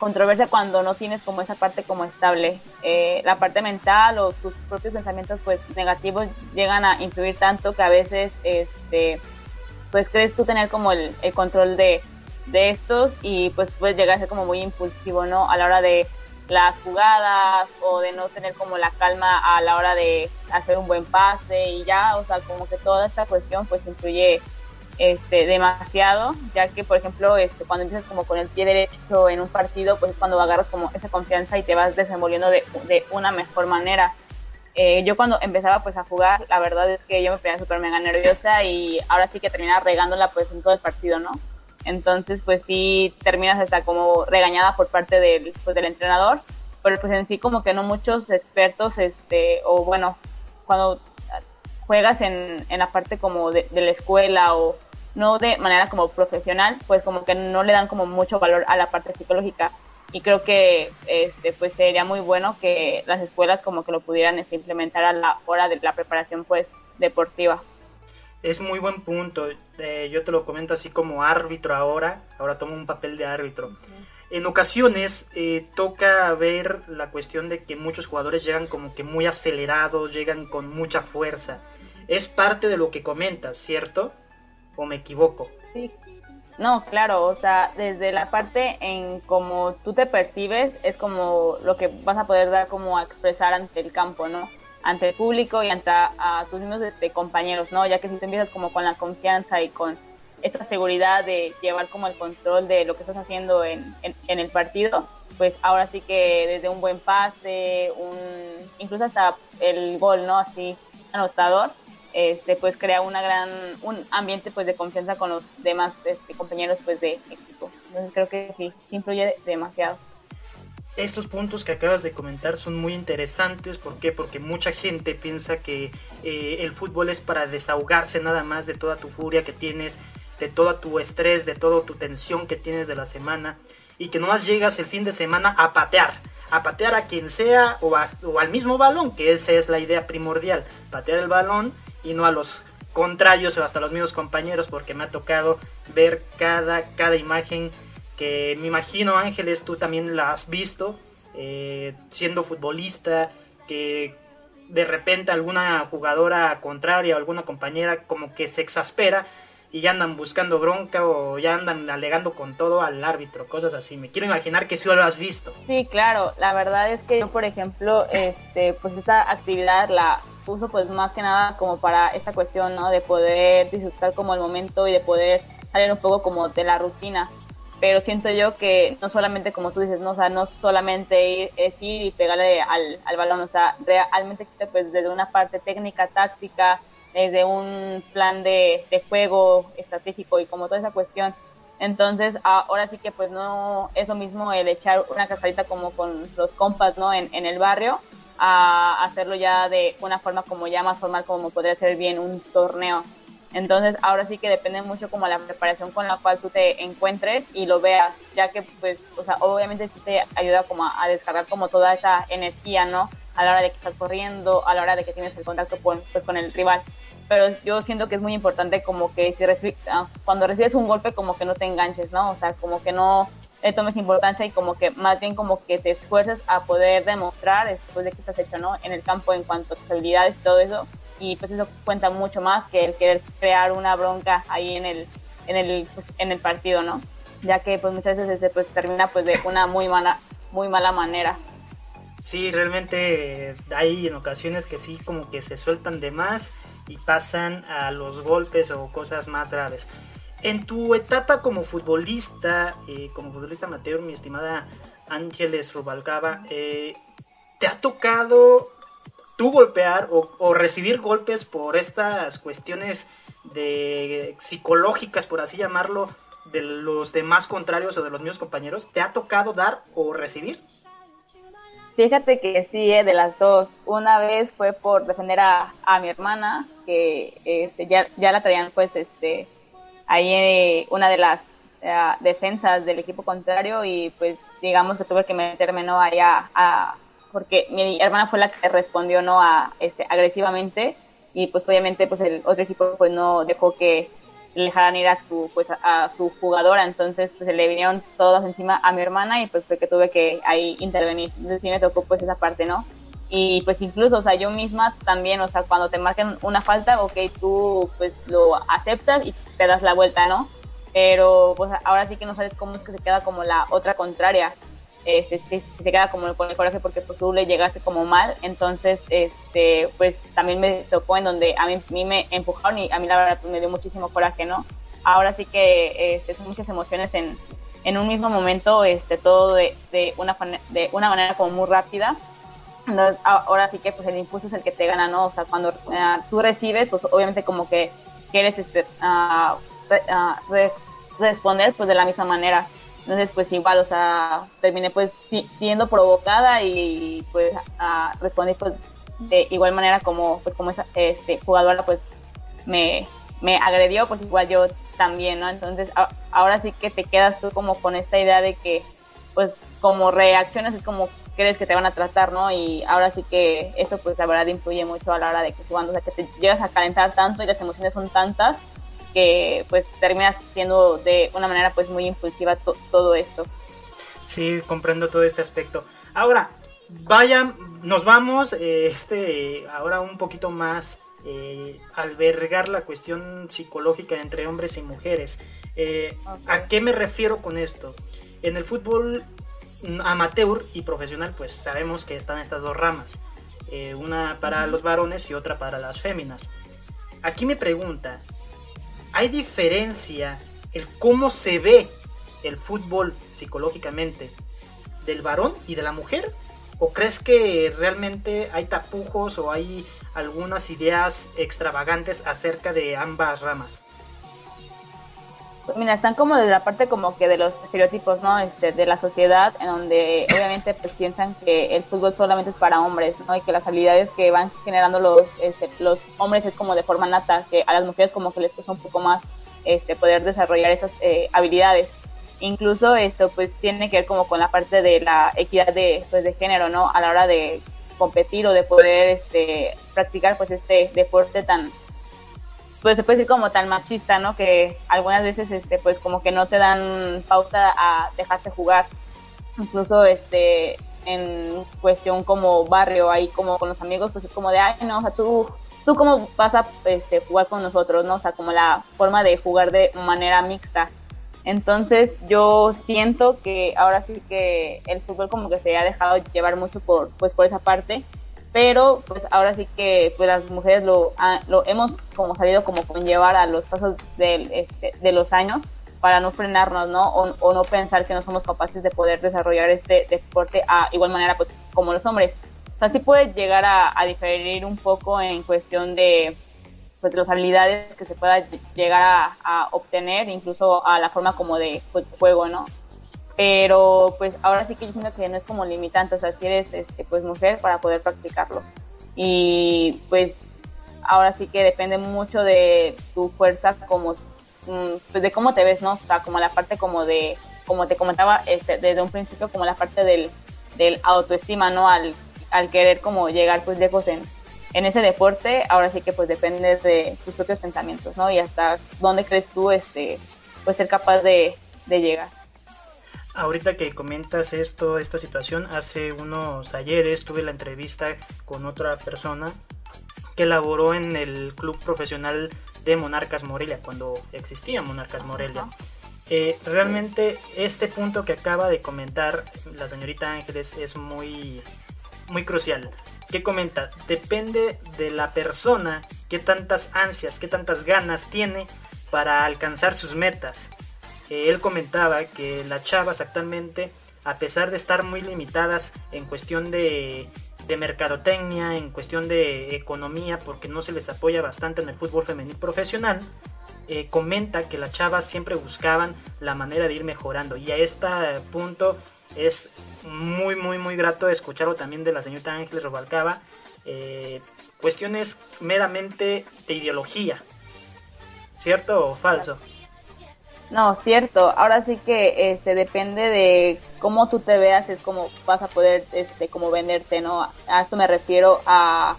controversia cuando no tienes como esa parte como estable. Eh, la parte mental o tus propios pensamientos pues negativos llegan a influir tanto que a veces este pues crees tú tener como el, control de, de, estos y pues puedes llegar a ser como muy impulsivo, ¿no? A la hora de las jugadas o de no tener como la calma a la hora de hacer un buen pase y ya, o sea, como que toda esta cuestión pues influye este, demasiado, ya que, por ejemplo, este, cuando empiezas como con el pie derecho en un partido, pues es cuando agarras como esa confianza y te vas desenvolviendo de, de una mejor manera. Eh, yo cuando empezaba pues a jugar, la verdad es que yo me ponía súper mega nerviosa y ahora sí que terminaba regándola pues en todo el partido, ¿no? Entonces pues sí terminas hasta como regañada por parte del, pues, del entrenador, pero pues en sí como que no muchos expertos, este, o bueno, cuando juegas en, en la parte como de, de la escuela o no de manera como profesional, pues como que no le dan como mucho valor a la parte psicológica y creo que este pues sería muy bueno que las escuelas como que lo pudieran este, implementar a la hora de la preparación pues deportiva. Es muy buen punto. Eh, yo te lo comento así como árbitro ahora. Ahora tomo un papel de árbitro. En ocasiones eh, toca ver la cuestión de que muchos jugadores llegan como que muy acelerados, llegan con mucha fuerza. Es parte de lo que comentas, ¿cierto? ¿O me equivoco? Sí, no, claro, o sea, desde la parte en cómo tú te percibes es como lo que vas a poder dar como a expresar ante el campo, ¿no? Ante el público y ante a, tus mismos este, compañeros, ¿no? Ya que si te empiezas como con la confianza y con esta seguridad de llevar como el control de lo que estás haciendo en, en, el partido, pues ahora sí que desde un buen pase, un, incluso hasta el gol, ¿no? Así anotador, este, pues crea una gran, un ambiente pues de confianza con los demás este, compañeros pues de equipo. Entonces creo que sí, influye demasiado. Estos puntos que acabas de comentar son muy interesantes, ¿por qué? Porque mucha gente piensa que eh, el fútbol es para desahogarse nada más de toda tu furia que tienes, de todo tu estrés, de toda tu tensión que tienes de la semana y que nomás llegas el fin de semana a patear, a patear a quien sea o, o al mismo balón, que esa es la idea primordial, patear el balón y no a los contrarios o hasta los mismos compañeros porque me ha tocado ver cada, cada imagen que me imagino Ángeles tú también la has visto eh, siendo futbolista que de repente alguna jugadora contraria o alguna compañera como que se exaspera y ya andan buscando bronca o ya andan alegando con todo al árbitro, cosas así. Me quiero imaginar que sí lo has visto. Sí, claro. La verdad es que yo, por ejemplo, este, pues esta actividad la uso pues más que nada como para esta cuestión, ¿no? De poder disfrutar como el momento y de poder salir un poco como de la rutina. Pero siento yo que no solamente como tú dices, no, o sea, no solamente ir, es ir y pegarle al, al balón, o sea, realmente pues desde una parte técnica, táctica, desde un plan de, de juego estratégico y como toda esa cuestión. Entonces, ahora sí que pues no es lo mismo el echar una cascarita como con los compas, ¿no? En, en el barrio, a hacerlo ya de una forma como ya más formal como podría ser bien un torneo. Entonces ahora sí que depende mucho como la preparación con la cual tú te encuentres y lo veas, ya que pues, o sea, obviamente sí te ayuda como a, descargar como toda esa energía, ¿no? A la hora de que estás corriendo, a la hora de que tienes el contacto con, pues, con el rival. Pero yo siento que es muy importante como que si ah, cuando recibes un golpe como que no te enganches, ¿no? O sea, como que no le tomes importancia y como que más bien como que te esfuerces a poder demostrar después de que estás hecho, ¿no? En el campo en cuanto a tus habilidades y todo eso. Y pues eso cuenta mucho más que el querer crear una bronca ahí en el, en el, pues, en el partido, ¿no? Ya que pues muchas veces este, pues termina pues de una muy mala, muy mala manera. Sí, realmente hay en ocasiones que sí como que se sueltan de más y pasan a los golpes o cosas más graves. En tu etapa como futbolista, eh, como futbolista amateur, mi estimada Ángeles Rubalcaba, eh, ¿te ha tocado tú golpear o, recibir golpes por estas cuestiones de psicológicas, por así llamarlo, de los demás contrarios o de los míos compañeros? ¿Te ha tocado dar o recibir? Fíjate que sí, eh, de las dos. Una vez fue por defender a, mi hermana, que este, ya, ya la traían pues este ahí eh, una de las eh, defensas del equipo contrario y pues digamos que tuve que meterme no allá a, porque mi hermana fue la que respondió no a este agresivamente y pues obviamente pues el otro equipo pues no dejó que le dejaran ir a su pues a, su jugadora. Entonces pues se le vinieron todos encima a mi hermana y pues fue que tuve que ahí intervenir. Entonces sí me tocó pues esa parte no y pues incluso, o sea, yo misma también, o sea, cuando te marquen una falta, ok, tú pues lo aceptas y te das la vuelta, ¿no? Pero pues ahora sí que no sabes cómo es que se queda como la otra contraria, este, se, se queda como con el coraje porque pues tú le llegaste como mal, entonces, este, pues también me tocó en donde a mí, me empujaron y a mí la verdad pues, me dio muchísimo coraje, ¿no? Ahora sí que este, son muchas emociones en, en un mismo momento, este, todo de, de, una, de una manera como muy rápida entonces, ahora sí que pues el impulso es el que te gana, ¿no? O sea, cuando eh, tú recibes, pues obviamente como que quieres este, uh, responder pues de la misma manera. Entonces, pues igual, o sea, terminé pues siendo provocada y pues respondí pues de igual manera como pues como esa este, jugadora pues me, me agredió, pues igual yo también, ¿no? Entonces ahora sí que te quedas tú como con esta idea de que pues como reacciones es como crees que te van a tratar, ¿no? Y ahora sí que eso pues la verdad influye mucho a la hora de que jugando, o sea, que te llegas a calentar tanto y las emociones son tantas que pues terminas siendo de una manera pues muy impulsiva todo esto. Sí, comprendo todo este aspecto. Ahora, vayan, nos vamos, eh, este, ahora un poquito más eh, albergar la cuestión psicológica entre hombres y mujeres. Eh, ¿A qué me refiero con esto? En el fútbol amateur y profesional, pues sabemos que están estas dos ramas, eh, una para los varones y otra para las féminas. Aquí me pregunta, ¿hay diferencia el cómo se ve el fútbol psicológicamente del varón y de la mujer? ¿O crees que realmente hay tapujos o hay algunas ideas extravagantes acerca de ambas ramas? Mira, están como de la parte como que de los estereotipos, ¿no? Este, de la sociedad, en donde obviamente pues piensan que el fútbol solamente es para hombres, ¿no? Y que las habilidades que van generando los, este, los hombres es como de forma nata, que a las mujeres como que les cuesta un poco más este, poder desarrollar esas eh, habilidades. Incluso esto pues tiene que ver como con la parte de la equidad de, pues, de género, ¿no? A la hora de competir o de poder este, practicar pues este deporte tan pues se puede decir como tan machista, ¿no? Que algunas veces, este, pues como que no te dan pauta a dejarte jugar. Incluso, este, en cuestión como barrio, ahí como con los amigos, pues es como de, ay, no, o sea, tú, tú cómo vas a este, jugar con nosotros, ¿no? O sea, como la forma de jugar de manera mixta. Entonces yo siento que ahora sí que el fútbol como que se ha dejado llevar mucho por, pues, por esa parte pero pues ahora sí que pues las mujeres lo, lo hemos como sabido como conllevar a los pasos de, este, de los años para no frenarnos, ¿no? O, no pensar que no somos capaces de poder desarrollar este deporte a igual manera pues, como los hombres. O sea, sí puede llegar a, diferir un poco en cuestión de pues, las habilidades que se pueda llegar a, a, obtener, incluso a la forma como de pues, juego, ¿no? Pero pues ahora sí que yo siento que no es como limitante, o sea, si eres este, pues mujer para poder practicarlo. Y pues ahora sí que depende mucho de tu fuerza como mm, pues de cómo te ves, ¿no? O sea, como la parte como de como te comentaba este, desde un principio como la parte del, del autoestima, ¿no? Al, al querer como llegar pues lejos en, en ese deporte, ahora sí que pues depende de tus propios pensamientos, ¿no? Y hasta dónde crees tú este pues ser capaz de, de llegar. Ahorita que comentas esto, esta situación, hace unos ayeres tuve la entrevista con otra persona que laboró en el club profesional de Monarcas Morelia, cuando existía Monarcas Morelia. Eh, realmente este punto que acaba de comentar la señorita Ángeles es muy, muy crucial. ¿Qué comenta? Depende de la persona qué tantas ansias, qué tantas ganas tiene para alcanzar sus metas él comentaba que las chavas actualmente, a pesar de estar muy limitadas en cuestión de, mercadotecnia, en cuestión de economía, porque no se les apoya bastante en el fútbol femenil profesional, eh, comenta que las chavas siempre buscaban la manera de ir mejorando. Y a este punto es muy, muy, muy grato escucharlo también de la señorita Ángeles Robalcaba. Eh, cuestiones meramente de ideología, ¿cierto o falso? No, cierto. Ahora sí que este depende de cómo tú te veas, es como vas a poder este como venderte, ¿no? A esto me refiero a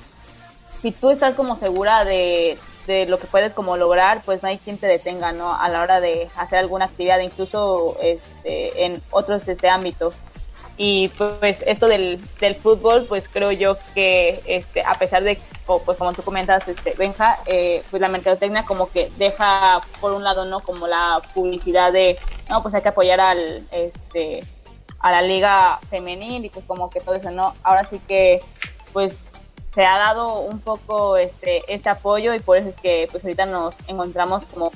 si tú estás como segura de, de lo que puedes como lograr, pues no hay quien te detenga, ¿no? A la hora de hacer alguna actividad, incluso este en otros este ámbitos. Y pues esto del, del fútbol, pues creo yo que este, a pesar de, pues como tú comentas, este, Benja, eh, pues la mercadotecnia como que deja por un lado, ¿no? Como la publicidad de, no, pues hay que apoyar al, este, a la liga femenil y pues como que todo eso, ¿no? Ahora sí que, pues se ha dado un poco este, este apoyo y por eso es que pues ahorita nos encontramos como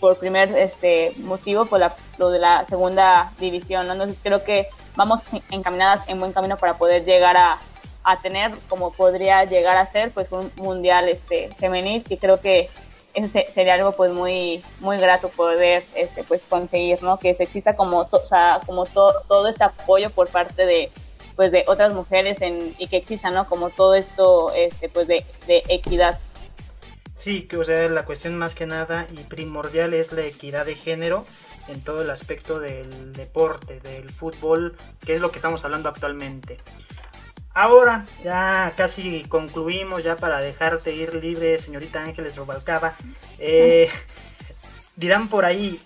por primer este motivo por la, lo de la segunda división, ¿no? Entonces creo que vamos encaminadas en buen camino para poder llegar a, a tener como podría llegar a ser pues un mundial este femenil y creo que eso sería algo pues muy muy grato poder este pues conseguir no que se exista como o sea, como todo este apoyo por parte de pues de otras mujeres en, y que exista, ¿no? Como todo esto, este, pues de, de equidad. Sí, que o sea, la cuestión más que nada y primordial es la equidad de género en todo el aspecto del deporte, del fútbol, que es lo que estamos hablando actualmente. Ahora ya casi concluimos, ya para dejarte ir libre, señorita Ángeles Robalcaba. Eh, dirán por ahí,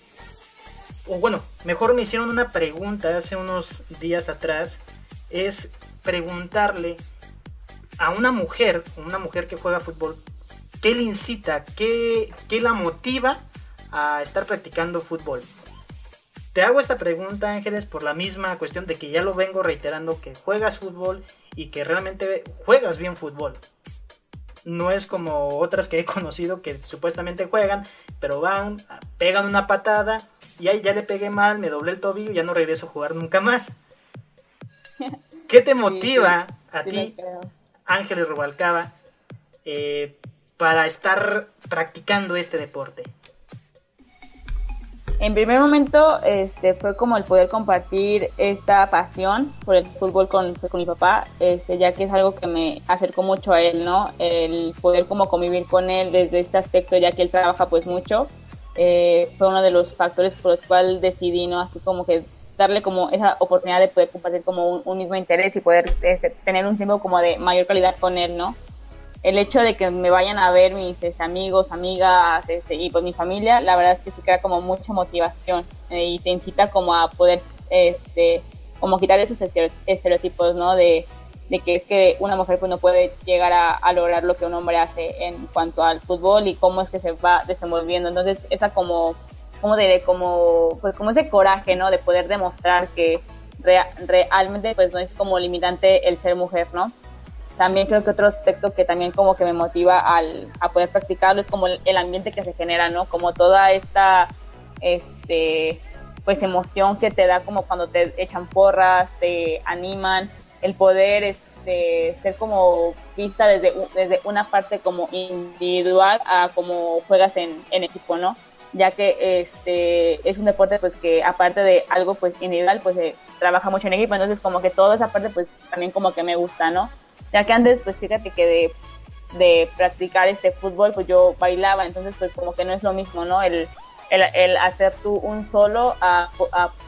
o bueno, mejor me hicieron una pregunta hace unos días atrás, es preguntarle a una mujer, una mujer que juega fútbol, ¿qué le incita, qué, qué la motiva a estar practicando fútbol? Te hago esta pregunta, Ángeles, por la misma cuestión de que ya lo vengo reiterando, que juegas fútbol y que realmente juegas bien fútbol. No es como otras que he conocido que supuestamente juegan, pero van, pegan una patada y ahí ya le pegué mal, me doblé el tobillo y ya no regreso a jugar nunca más. ¿Qué te motiva a ti, Ángeles Rubalcaba, eh, para estar practicando este deporte? En primer momento este, fue como el poder compartir esta pasión por el fútbol con, pues, con mi papá, este, ya que es algo que me acercó mucho a él, ¿no? El poder como convivir con él desde este aspecto, ya que él trabaja pues mucho, eh, fue uno de los factores por los cuales decidí, ¿no? Así como que darle como esa oportunidad de poder compartir como un, un mismo interés y poder este, tener un tiempo como de mayor calidad con él, ¿no? El hecho de que me vayan a ver mis este, amigos, amigas este, y pues mi familia, la verdad es que se crea como mucha motivación eh, y te incita como a poder, este, como quitar esos estereotipos, ¿no? De, que es que una mujer pues no puede llegar a, lograr lo que un hombre hace en cuanto al fútbol y cómo es que se va desenvolviendo. Entonces, esa como, como diré, como, pues como ese coraje, ¿no? De poder demostrar que realmente pues no es como limitante el ser mujer, ¿no? También creo que otro aspecto que también como que me motiva al, a poder practicarlo es como el, ambiente que se genera, ¿no? Como toda esta, este, pues emoción que te da como cuando te echan porras, te animan, el poder este, ser como vista desde, desde una parte como individual a como juegas en, equipo, ¿no? Ya que este es un deporte pues que aparte de algo pues individual pues se trabaja mucho en equipo, entonces como que toda esa parte pues también como que me gusta, ¿no? Ya que antes pues fíjate que de, practicar este fútbol pues yo bailaba, entonces pues como que no es lo mismo, ¿no? El, el, hacer tú un solo a,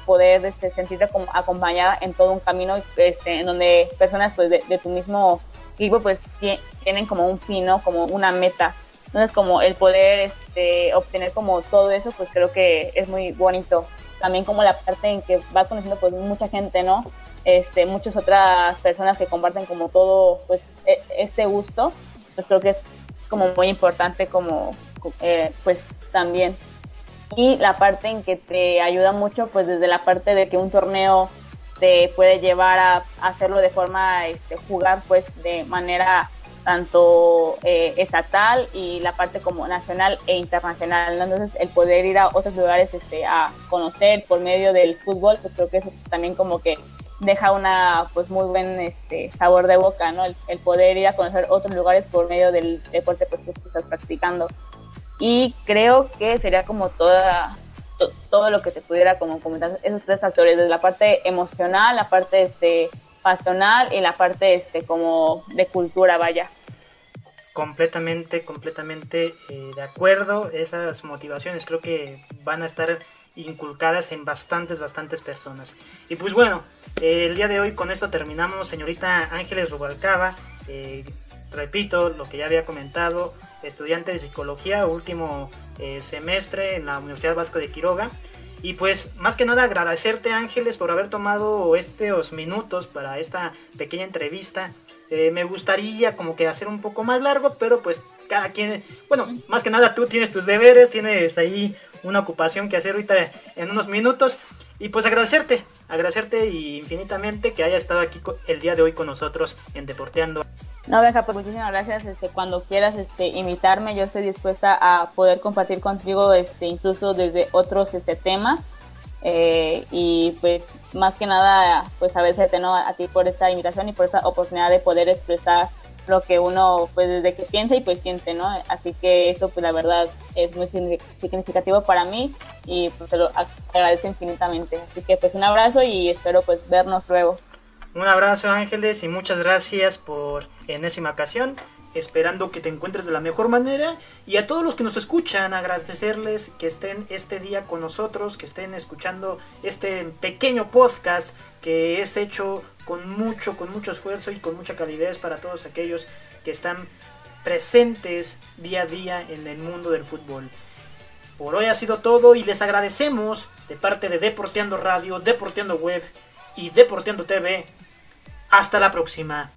poder este, sentirte como acompañada en todo un camino este, en donde personas pues de, tu mismo equipo pues tienen como un fin, ¿no? Como una meta. Entonces como el poder este, obtener como todo eso pues creo que es muy bonito. También como la parte en que vas conociendo pues mucha gente, ¿no? Este, muchas otras personas que comparten como todo pues e, este gusto, pues creo que es como muy importante como eh, pues también. Y la parte en que te ayuda mucho pues desde la parte de que un torneo te puede llevar a hacerlo de forma este, jugar pues de manera tanto eh, estatal y la parte como nacional e internacional. Entonces, el poder ir a otros lugares este, a conocer por medio del fútbol, pues creo que eso también como que deja una pues muy buen este, sabor de boca, ¿no? El, poder ir a conocer otros lugares por medio del deporte pues, que estás practicando. Y creo que sería como toda todo lo que te pudiera como comentar esos tres factores, desde la parte emocional, la parte este, pasional y la parte este como de cultura, vaya. Completamente, completamente eh, de acuerdo. Esas motivaciones creo que van a estar inculcadas en bastantes, bastantes personas. Y pues bueno, el día de hoy con esto terminamos, señorita Ángeles Rubalcaba. Eh, repito lo que ya había comentado, estudiante de psicología, último eh, semestre en la Universidad Vasco de Quiroga. Y pues más que nada agradecerte Ángeles por haber tomado estos minutos para esta pequeña entrevista. Eh, me gustaría como que hacer un poco más largo, pero pues cada quien, bueno, más que nada tú tienes tus deberes, tienes ahí una ocupación que hacer ahorita en unos minutos. Y pues agradecerte, agradecerte infinitamente que haya estado aquí el día de hoy con nosotros en Deporteando. No, Benja, pues muchísimas gracias. Este, cuando quieras este, invitarme, yo estoy dispuesta a poder compartir contigo este, incluso desde otros este, temas. Eh, y pues más que nada, pues agradecerte ¿no? a ti por esta invitación y por esta oportunidad de poder expresar lo que uno pues desde que piensa y pues siente, ¿no? Así que eso pues la verdad es muy significativo para mí y pues te lo agradezco infinitamente. Así que pues un abrazo y espero pues vernos luego. Un abrazo Ángeles y muchas gracias por enésima ocasión esperando que te encuentres de la mejor manera y a todos los que nos escuchan agradecerles que estén este día con nosotros, que estén escuchando este pequeño podcast que es hecho con mucho, con mucho esfuerzo y con mucha calidez para todos aquellos que están presentes día a día en el mundo del fútbol. Por hoy ha sido todo y les agradecemos de parte de Deporteando Radio, Deporteando Web y Deporteando TV. Hasta la próxima.